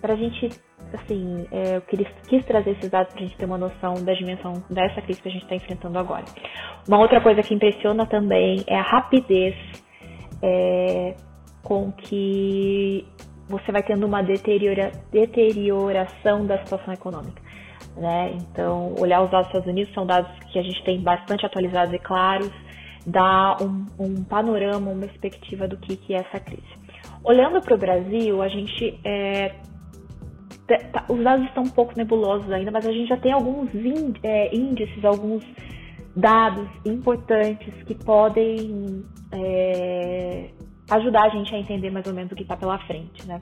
para a gente, assim, é, eu quis, quis trazer esses dados para a gente ter uma noção da dimensão dessa crise que a gente está enfrentando agora. Uma outra coisa que impressiona também é a rapidez é, com que você vai tendo uma deteriora, deterioração da situação econômica. Né? Então, olhar os dados dos Estados Unidos são dados que a gente tem bastante atualizados e claros, dá um, um panorama, uma perspectiva do que, que é essa crise. Olhando para o Brasil, a gente é, tá, os dados estão um pouco nebulosos ainda, mas a gente já tem alguns é, índices, alguns dados importantes que podem é, ajudar a gente a entender mais ou menos o que está pela frente, né?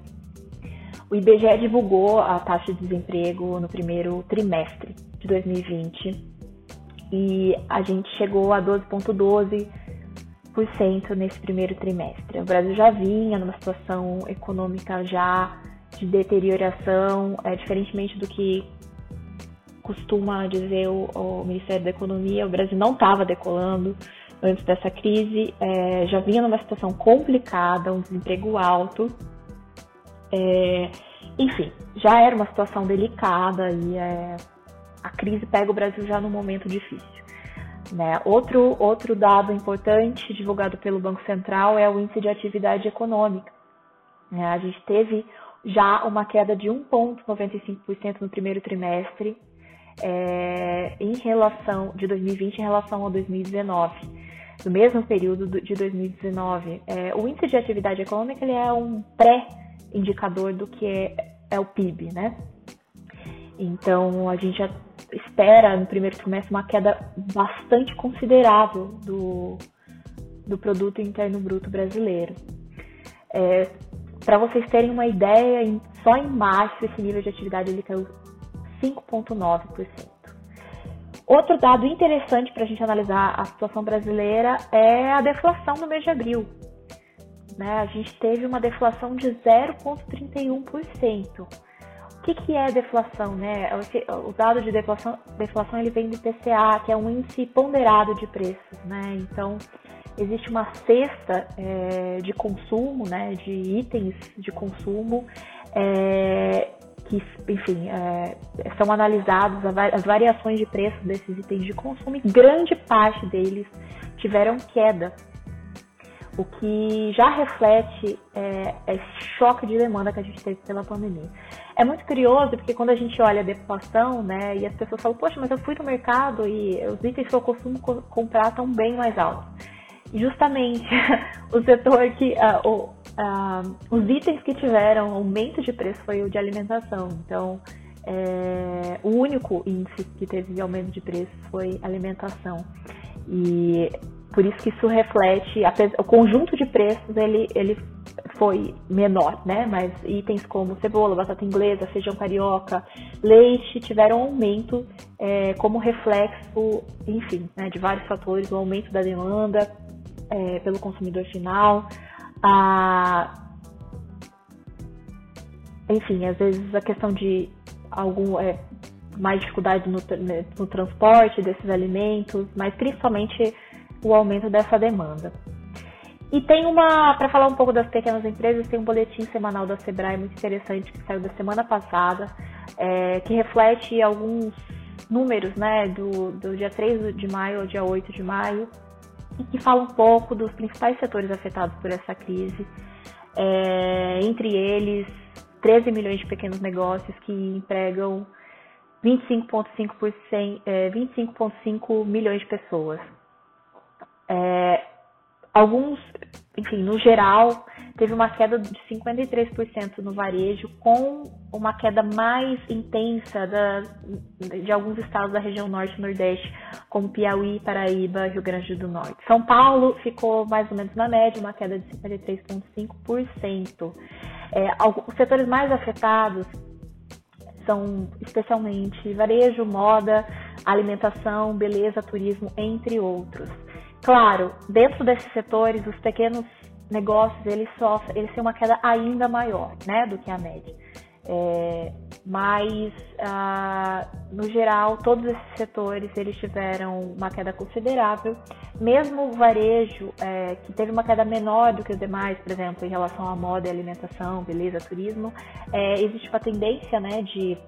O IBGE divulgou a taxa de desemprego no primeiro trimestre de 2020 e a gente chegou a 12,12% nesse primeiro trimestre. O Brasil já vinha numa situação econômica já de deterioração, é, diferentemente do que costuma dizer o, o Ministério da Economia, o Brasil não estava decolando, antes dessa crise, é, já vinha numa situação complicada, um desemprego alto. É, enfim, já era uma situação delicada e é, a crise pega o Brasil já num momento difícil. Né? Outro, outro dado importante divulgado pelo Banco Central é o índice de atividade econômica. É, a gente teve já uma queda de 1,95% no primeiro trimestre é, em relação de 2020 em relação a 2019 do mesmo período de 2019. É, o índice de atividade econômica ele é um pré-indicador do que é, é, o PIB, né? Então a gente já espera no primeiro trimestre uma queda bastante considerável do, do produto interno bruto brasileiro. É, Para vocês terem uma ideia, só em março esse nível de atividade ele caiu 5,9%. Outro dado interessante para a gente analisar a situação brasileira é a deflação no mês de abril. Né? A gente teve uma deflação de 0,31%. O que, que é deflação? Né? O dado de deflação, deflação ele vem do IPCA, que é um índice ponderado de preços. Né? Então, existe uma cesta é, de consumo, né, de itens de consumo, é, que, enfim, é, são analisados as variações de preço desses itens de consumo e grande parte deles tiveram queda, o que já reflete é, esse choque de demanda que a gente teve pela pandemia. É muito curioso porque quando a gente olha a deflação, né, e as pessoas falam, poxa, mas eu fui no mercado e os itens que eu costumo comprar estão bem mais altos. Justamente o setor que, uh, o, uh, os itens que tiveram aumento de preço foi o de alimentação. Então, é, o único índice que teve aumento de preço foi alimentação. E por isso que isso reflete, o conjunto de preços ele, ele foi menor, né? Mas itens como cebola, batata inglesa, feijão carioca, leite tiveram aumento é, como reflexo, enfim, né, de vários fatores, o aumento da demanda é, pelo consumidor final, a, enfim, às vezes a questão de algum é, mais dificuldade no, no transporte desses alimentos, mas principalmente o aumento dessa demanda. E tem uma, para falar um pouco das pequenas empresas, tem um boletim semanal da Sebrae muito interessante que saiu da semana passada, é, que reflete alguns números, né, do, do dia 3 de maio ao dia 8 de maio, e que fala um pouco dos principais setores afetados por essa crise. É, entre eles, 13 milhões de pequenos negócios que empregam 25,5 é, 25 milhões de pessoas. É, alguns, enfim, no geral, teve uma queda de 53% no varejo, com uma queda mais intensa da, de alguns estados da região norte e nordeste, como Piauí, Paraíba, Rio Grande do Norte. São Paulo ficou mais ou menos na média, uma queda de 53,5%. É, os setores mais afetados são especialmente varejo, moda, alimentação, beleza, turismo, entre outros. Claro, dentro desses setores, os pequenos negócios eles sofrem, eles têm uma queda ainda maior, né, do que a média. É, mas ah, no geral todos esses setores eles tiveram uma queda considerável mesmo o varejo é, que teve uma queda menor do que os demais por exemplo em relação à moda alimentação beleza turismo é, existe uma tendência né de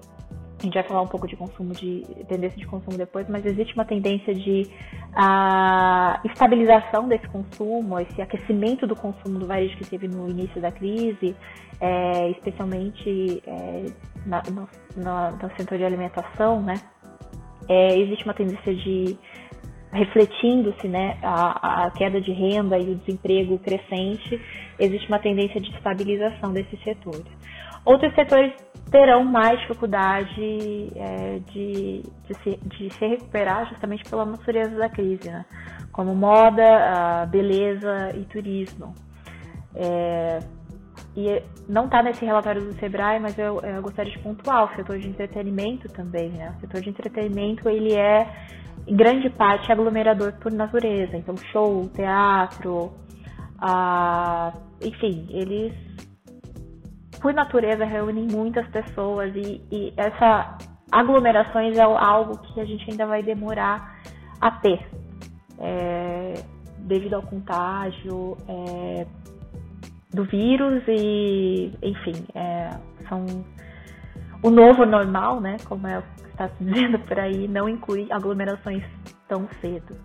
a gente vai falar um pouco de consumo de tendência de consumo depois, mas existe uma tendência de a estabilização desse consumo, esse aquecimento do consumo do varejo que teve no início da crise, é, especialmente é, na, no, no, setor de alimentação, né? É, existe uma tendência de refletindo-se né, a, a, queda de renda e o desemprego crescente, existe uma tendência de estabilização desses setores. Outros setores terão mais dificuldade é, de, de, se, de se recuperar justamente pela natureza da crise, né? como moda, beleza e turismo. É, e não está nesse relatório do Sebrae, mas eu, eu, gostaria de pontuar o setor de entretenimento também. Né? O setor de entretenimento ele é, em grande parte, aglomerador por natureza. Então, show, teatro, ah, enfim, eles por natureza, reúnem muitas pessoas e, e essa aglomerações é algo que a gente ainda vai demorar a ter, é, devido ao contágio é, do vírus e, enfim, é, são o novo normal, né? Como é está se dizendo por aí, não inclui aglomerações tão cedo.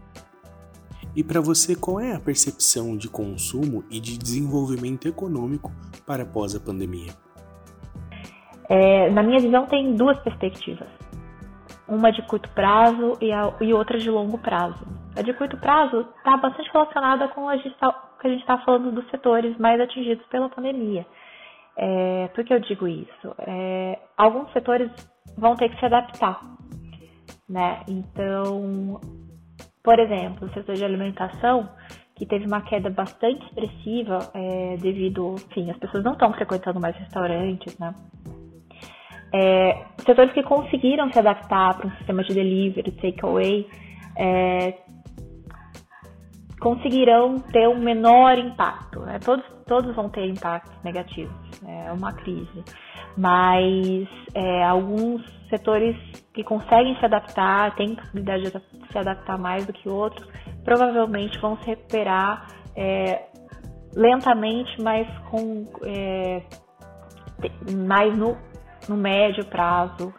E para você, qual é a percepção de consumo e de desenvolvimento econômico para após a pandemia? É, na minha visão, tem duas perspectivas. Uma de curto prazo e, a, e outra de longo prazo. A de curto prazo está bastante relacionada com a tá, que a gente está falando dos setores mais atingidos pela pandemia. É, por que eu digo isso? É, alguns setores vão ter que se adaptar, né? Então, por exemplo, o setor de alimentação, que teve uma queda bastante expressiva é, devido, enfim, as pessoas não estão frequentando mais restaurantes, né? É, setores que conseguiram se adaptar para um sistema de delivery, takeaway, é, conseguirão ter um menor impacto. Né? Todos, todos vão ter impactos negativos, é uma crise. Mas é, alguns setores que conseguem se adaptar, têm possibilidade de se adaptar mais do que outros, provavelmente vão se recuperar é, lentamente, mas com é, mais no, no médio prazo,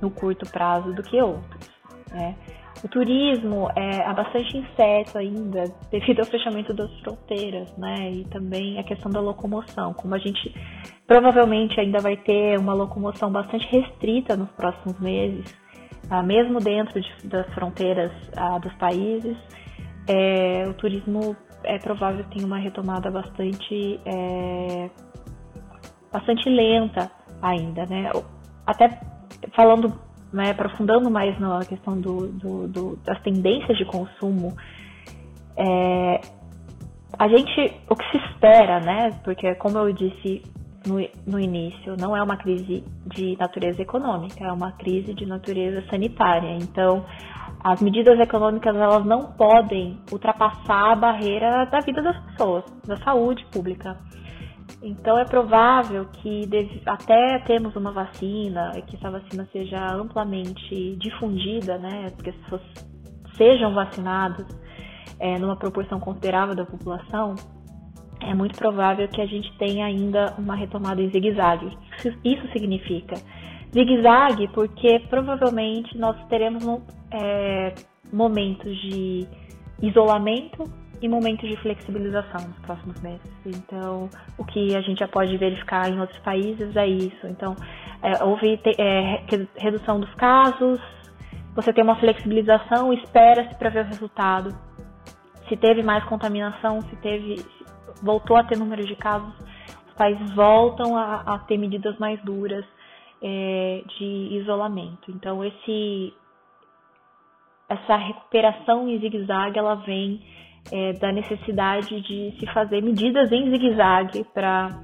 no curto prazo do que outros. Né? O turismo é, bastante incerto ainda devido ao fechamento das fronteiras, né? E também a questão da locomoção. Como a gente provavelmente ainda vai ter uma locomoção bastante restrita nos próximos meses, ah, mesmo dentro de, das fronteiras ah, dos países, é, o turismo é provável que tenha uma retomada bastante, é, bastante lenta ainda, né? Até falando né, aprofundando mais na questão do, do, do, das tendências de consumo, é, a gente, o que se espera, né, porque como eu disse no, no início, não é uma crise de natureza econômica, é uma crise de natureza sanitária. Então, as medidas econômicas elas não podem ultrapassar a barreira da vida das pessoas, da saúde pública. Então é provável que até temos uma vacina, que essa vacina seja amplamente difundida, né, que as pessoas sejam vacinadas é, numa proporção considerável da população, é muito provável que a gente tenha ainda uma retomada em zigue-zague. Isso significa zigue-zague porque provavelmente nós teremos é, momentos de isolamento e momentos de flexibilização nos próximos meses. Então, o que a gente já pode verificar em outros países é isso. Então, é, houve é, redução dos casos, você tem uma flexibilização, espera-se para ver o resultado. Se teve mais contaminação, se teve, voltou a ter número de casos, os países voltam a, a ter medidas mais duras é, de isolamento. Então, esse, essa recuperação em zigue-zague, ela vem é, da necessidade de se fazer medidas em zigue-zague para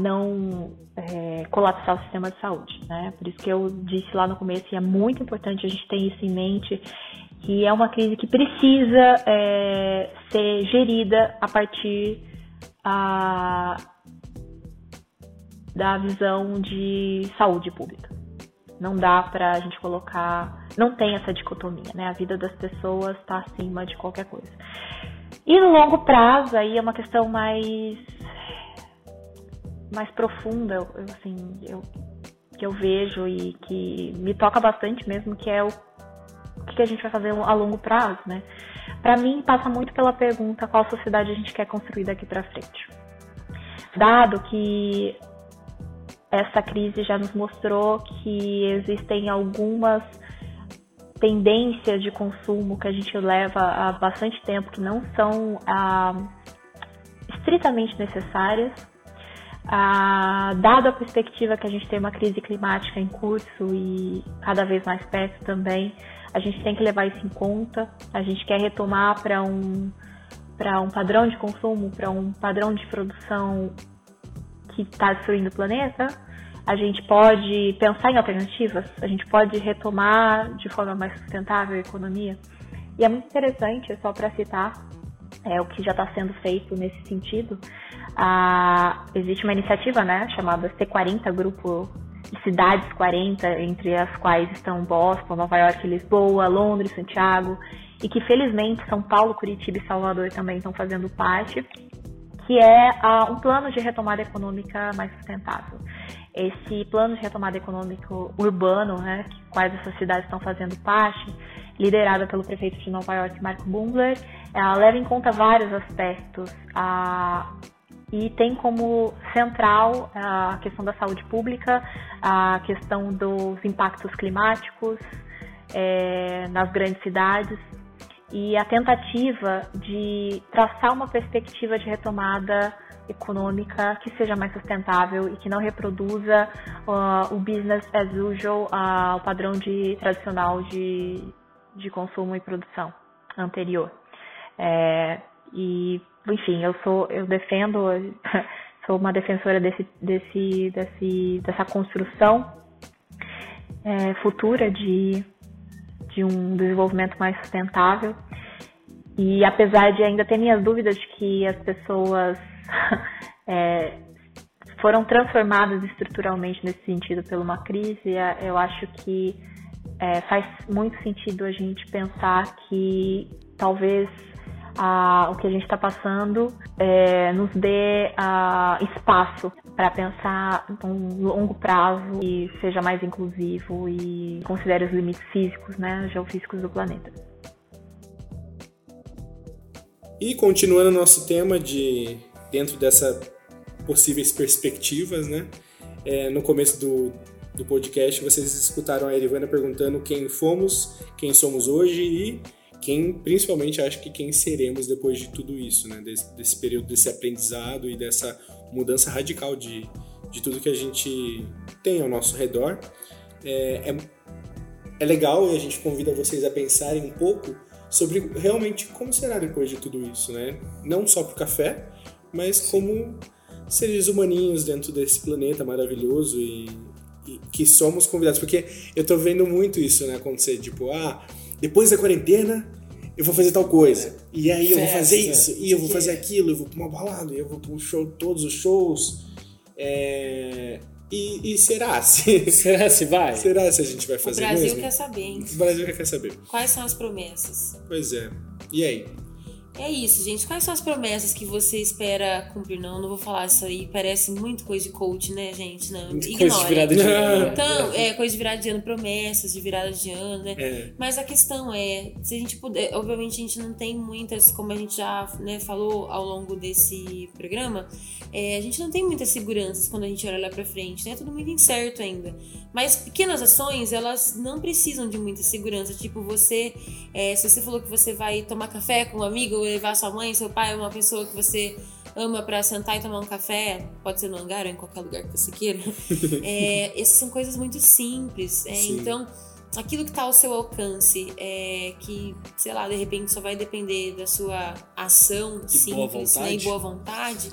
não é, colapsar o sistema de saúde, né? Por isso que eu disse lá no começo, e é muito importante a gente ter isso em mente, que é uma crise que precisa é, ser gerida a partir a, da visão de saúde pública. Não dá para a gente colocar. Não tem essa dicotomia, né? A vida das pessoas está acima de qualquer coisa. E no longo prazo, aí é uma questão mais. mais profunda, eu, assim, eu, que eu vejo e que me toca bastante mesmo, que é o, o que a gente vai fazer a longo prazo, né? Para mim, passa muito pela pergunta qual sociedade a gente quer construir daqui para frente. Dado que essa crise já nos mostrou que existem algumas tendências de consumo que a gente leva há bastante tempo que não são ah, estritamente necessárias. Ah, dado a perspectiva que a gente tem uma crise climática em curso e cada vez mais perto também, a gente tem que levar isso em conta. A gente quer retomar para um, para um padrão de consumo, para um padrão de produção que está destruindo o planeta, a gente pode pensar em alternativas, a gente pode retomar de forma mais sustentável a economia. E é muito interessante, só para citar é, o que já está sendo feito nesse sentido. Ah, existe uma iniciativa né, chamada C40, Grupo de Cidades 40, entre as quais estão Boston, Nova York, Lisboa, Londres, Santiago, e que felizmente São Paulo, Curitiba e Salvador também estão fazendo parte que é uh, um plano de retomada econômica mais sustentável. Esse plano de retomada econômica urbano, né, que quais essas cidades estão fazendo parte, liderada pelo prefeito de Nova York, Marco Bungler, ela leva em conta vários aspectos uh, e tem como central a questão da saúde pública, a questão dos impactos climáticos é, nas grandes cidades e a tentativa de traçar uma perspectiva de retomada econômica que seja mais sustentável e que não reproduza uh, o business as usual, uh, o padrão de, tradicional de, de consumo e produção anterior. É, e, enfim, eu sou, eu defendo, sou uma defensora desse, desse, desse, dessa construção é, futura de de um desenvolvimento mais sustentável. E apesar de ainda ter minhas dúvidas que as pessoas é, foram transformadas estruturalmente nesse sentido por uma crise, é, eu acho que é, faz muito sentido a gente pensar que talvez a, o que a gente está passando é, nos dê a, espaço para pensar um longo prazo e seja mais inclusivo e considere os limites físicos, né, geofísicos do planeta. E continuando nosso tema de dentro dessa possíveis perspectivas, né? É, no começo do, do podcast vocês escutaram a Erivana perguntando quem fomos, quem somos hoje e quem, principalmente, acho que quem seremos depois de tudo isso, né? Desse, desse período, desse aprendizado e dessa mudança radical de, de tudo que a gente tem ao nosso redor. É, é, é legal e a gente convida vocês a pensarem um pouco sobre realmente como será depois de tudo isso, né? Não só para o café, mas como seres humaninhos dentro desse planeta maravilhoso e, e, que somos convidados. Porque eu tô vendo muito isso né, acontecer, tipo, ah, depois da quarentena eu vou fazer tal coisa. E aí eu vou fazer isso, e eu vou fazer aquilo, eu vou pra uma balada, e eu vou pro show, todos os shows. É, E, e será se. Será se vai? será se a gente vai O fazer Brasil mesmo? quer saber, hein? O Brasil quer saber. Quais são as promessas? Pois é. E aí? É isso, gente. Quais são as promessas que você espera cumprir? Não, não vou falar isso aí. Parece muito coisa de coach, né, gente? Não, Muita ignora. coisa de virada de ano. Então, é coisa de virada de ano, promessas de virada de ano, né? É. Mas a questão é, se a gente puder, obviamente a gente não tem muitas, como a gente já né, falou ao longo desse programa, é, a gente não tem muitas seguranças quando a gente olha lá pra frente, né? É tudo muito incerto ainda. Mas pequenas ações, elas não precisam de muita segurança. Tipo, você, é, se você falou que você vai tomar café com um amigo, levar sua mãe, seu pai, uma pessoa que você ama pra sentar e tomar um café, pode ser no hangar ou em qualquer lugar que você queira. É, essas são coisas muito simples. É, então, aquilo que está ao seu alcance, é, que, sei lá, de repente só vai depender da sua ação boa simples né, e boa vontade.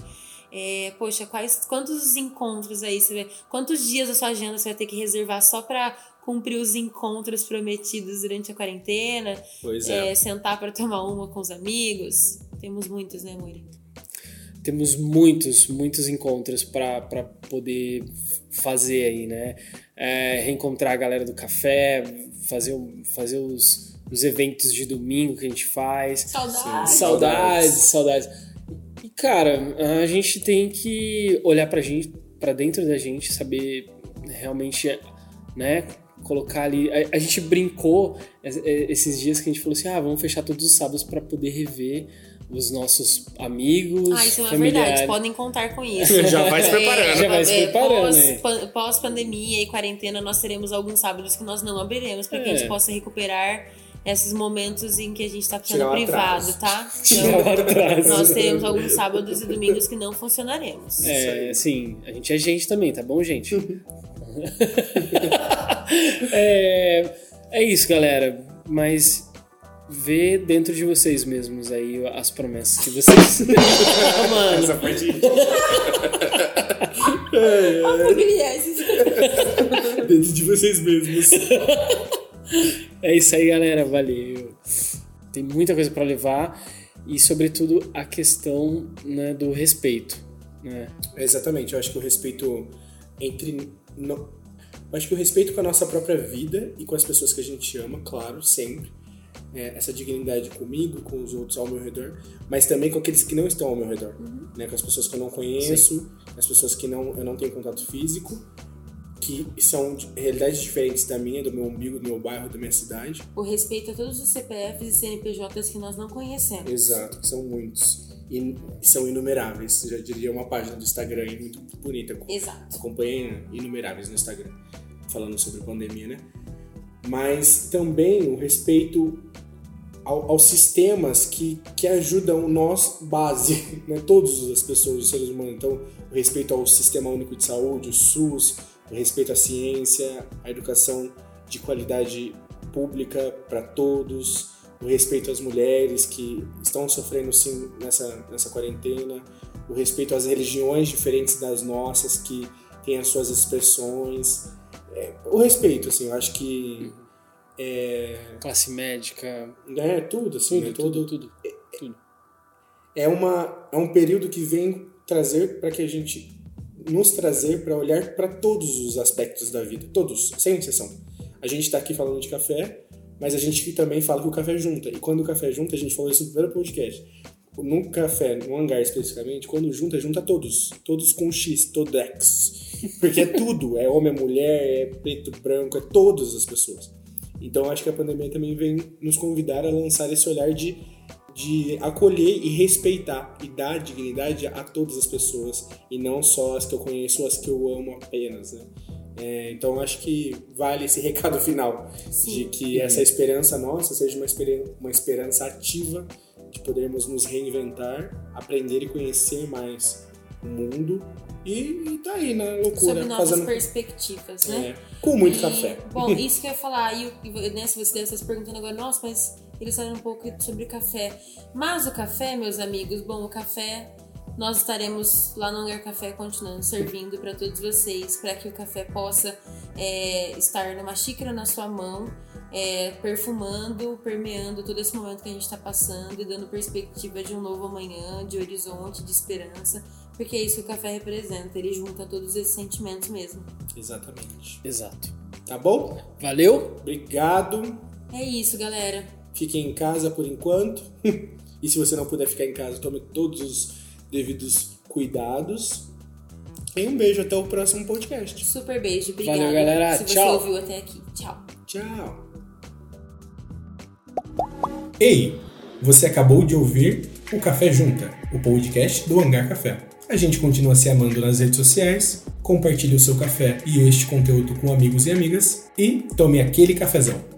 É, poxa, quais, quantos encontros aí você vai, quantos dias da sua agenda você vai ter que reservar só para cumprir os encontros prometidos durante a quarentena? Pois é. É, sentar para tomar uma com os amigos? Temos muitos, né, Muri? Temos muitos, muitos encontros para poder fazer aí, né? É, reencontrar a galera do café, fazer, fazer os, os eventos de domingo que a gente faz. Saudades! Saudades, saudades. E, cara, a gente tem que olhar pra gente, pra dentro da gente, saber realmente, né, colocar ali. A, a gente brincou es- esses dias que a gente falou assim: ah, vamos fechar todos os sábados pra poder rever os nossos amigos, Ah, isso é uma familiares. verdade, podem contar com isso. Já vai se preparando. Já vai se é, preparando, pós, né? pan- Pós-pandemia e quarentena, nós teremos alguns sábados que nós não abriremos para que a É. gente possa recuperar esses momentos em que a gente tá ficando privado, atraso. tá? Tirar o atraso. nós teremos alguns sábados e domingos que não funcionaremos. É, assim, a gente é gente também, tá bom, gente? é, é isso, galera. Mas vê dentro de vocês mesmos aí as promessas que vocês. Mano, Essa parte dentro de vocês mesmos. é isso aí, galera. Valeu. Tem muita coisa pra levar e, sobretudo, a questão né, do respeito. Né? Exatamente, eu acho que o respeito entre. Eu acho que o respeito com a nossa própria vida e com as pessoas que a gente ama, claro, sempre. É, essa dignidade comigo, com os outros ao meu redor, mas também com aqueles que não estão ao meu redor. Né? Com as pessoas que eu não conheço, as pessoas que não, eu não tenho contato físico, que são de realidades diferentes da minha, do meu umbigo, do meu bairro, da minha cidade. O respeito a todos os CPFs e CNPJs que nós não conhecemos. Exato, que são muitos. E são inumeráveis. Já diria uma página do Instagram aí muito bonita. Exato. Acompanhei né, inumeráveis no Instagram, falando sobre pandemia, né? Mas também o respeito ao- aos sistemas que, que ajudam nós, base, né? todas as pessoas, os seres humanos. Então, o respeito ao Sistema Único de Saúde, o SUS, o respeito à ciência, à educação de qualidade pública para todos, o respeito às mulheres que estão sofrendo sim nessa, nessa quarentena, o respeito às religiões diferentes das nossas que têm as suas expressões. É, o respeito, assim, eu acho que é, Classe médica, é tudo, assim, tudo, né? tudo, tudo. tudo. é, uma, é um período que vem trazer para que a gente nos trazer para olhar para todos os aspectos da vida, todos, sem exceção. A gente está aqui falando de café, mas a gente também fala que o café junta. E quando o café junta, a gente falou isso no primeiro podcast. No café, no hangar especificamente, quando junta, junta todos. Todos com X, todex. Porque é tudo. É homem, é mulher, é preto, branco, é todas as pessoas. Então acho que a pandemia também vem nos convidar a lançar esse olhar de, de acolher e respeitar e dar dignidade a todas as pessoas e não só as que eu conheço as que eu amo apenas, né? É, então acho que vale esse recado final de que essa esperança nossa seja uma, esperen- uma esperança ativa de podermos nos reinventar, aprender e conhecer mais o mundo e, e tá aí na loucura, Sob novas fazendo perspectivas, né? é, com muito E, café. Bom, isso que eu ia falar, e, né, se você deve estar se perguntando agora, nossa, mas eles falaram um pouco sobre café. Mas o café, meus amigos, bom, o café, nós estaremos lá no Hangar Café continuando servindo para todos vocês, para que o café possa é, estar numa xícara na sua mão. é, perfumando, permeando todo esse momento que a gente está passando e dando perspectiva de um novo amanhã, de horizonte, de esperança, porque é isso que o café representa, ele junta todos esses sentimentos mesmo. Exatamente. Exato. Tá bom? Valeu? Obrigado. É isso, galera. Fiquem em casa por enquanto. e se você não puder ficar em casa, tome todos os devidos cuidados. E um beijo até o próximo podcast. Super beijo, obrigada. Valeu, galera. Se você Tchau. ouviu até aqui. Tchau. Tchau. Ei, você acabou de ouvir o Café Junta, o podcast do Hangar Café. A gente continua se amando nas redes sociais. Compartilhe o seu café e este conteúdo com amigos e amigas e tome aquele cafezão.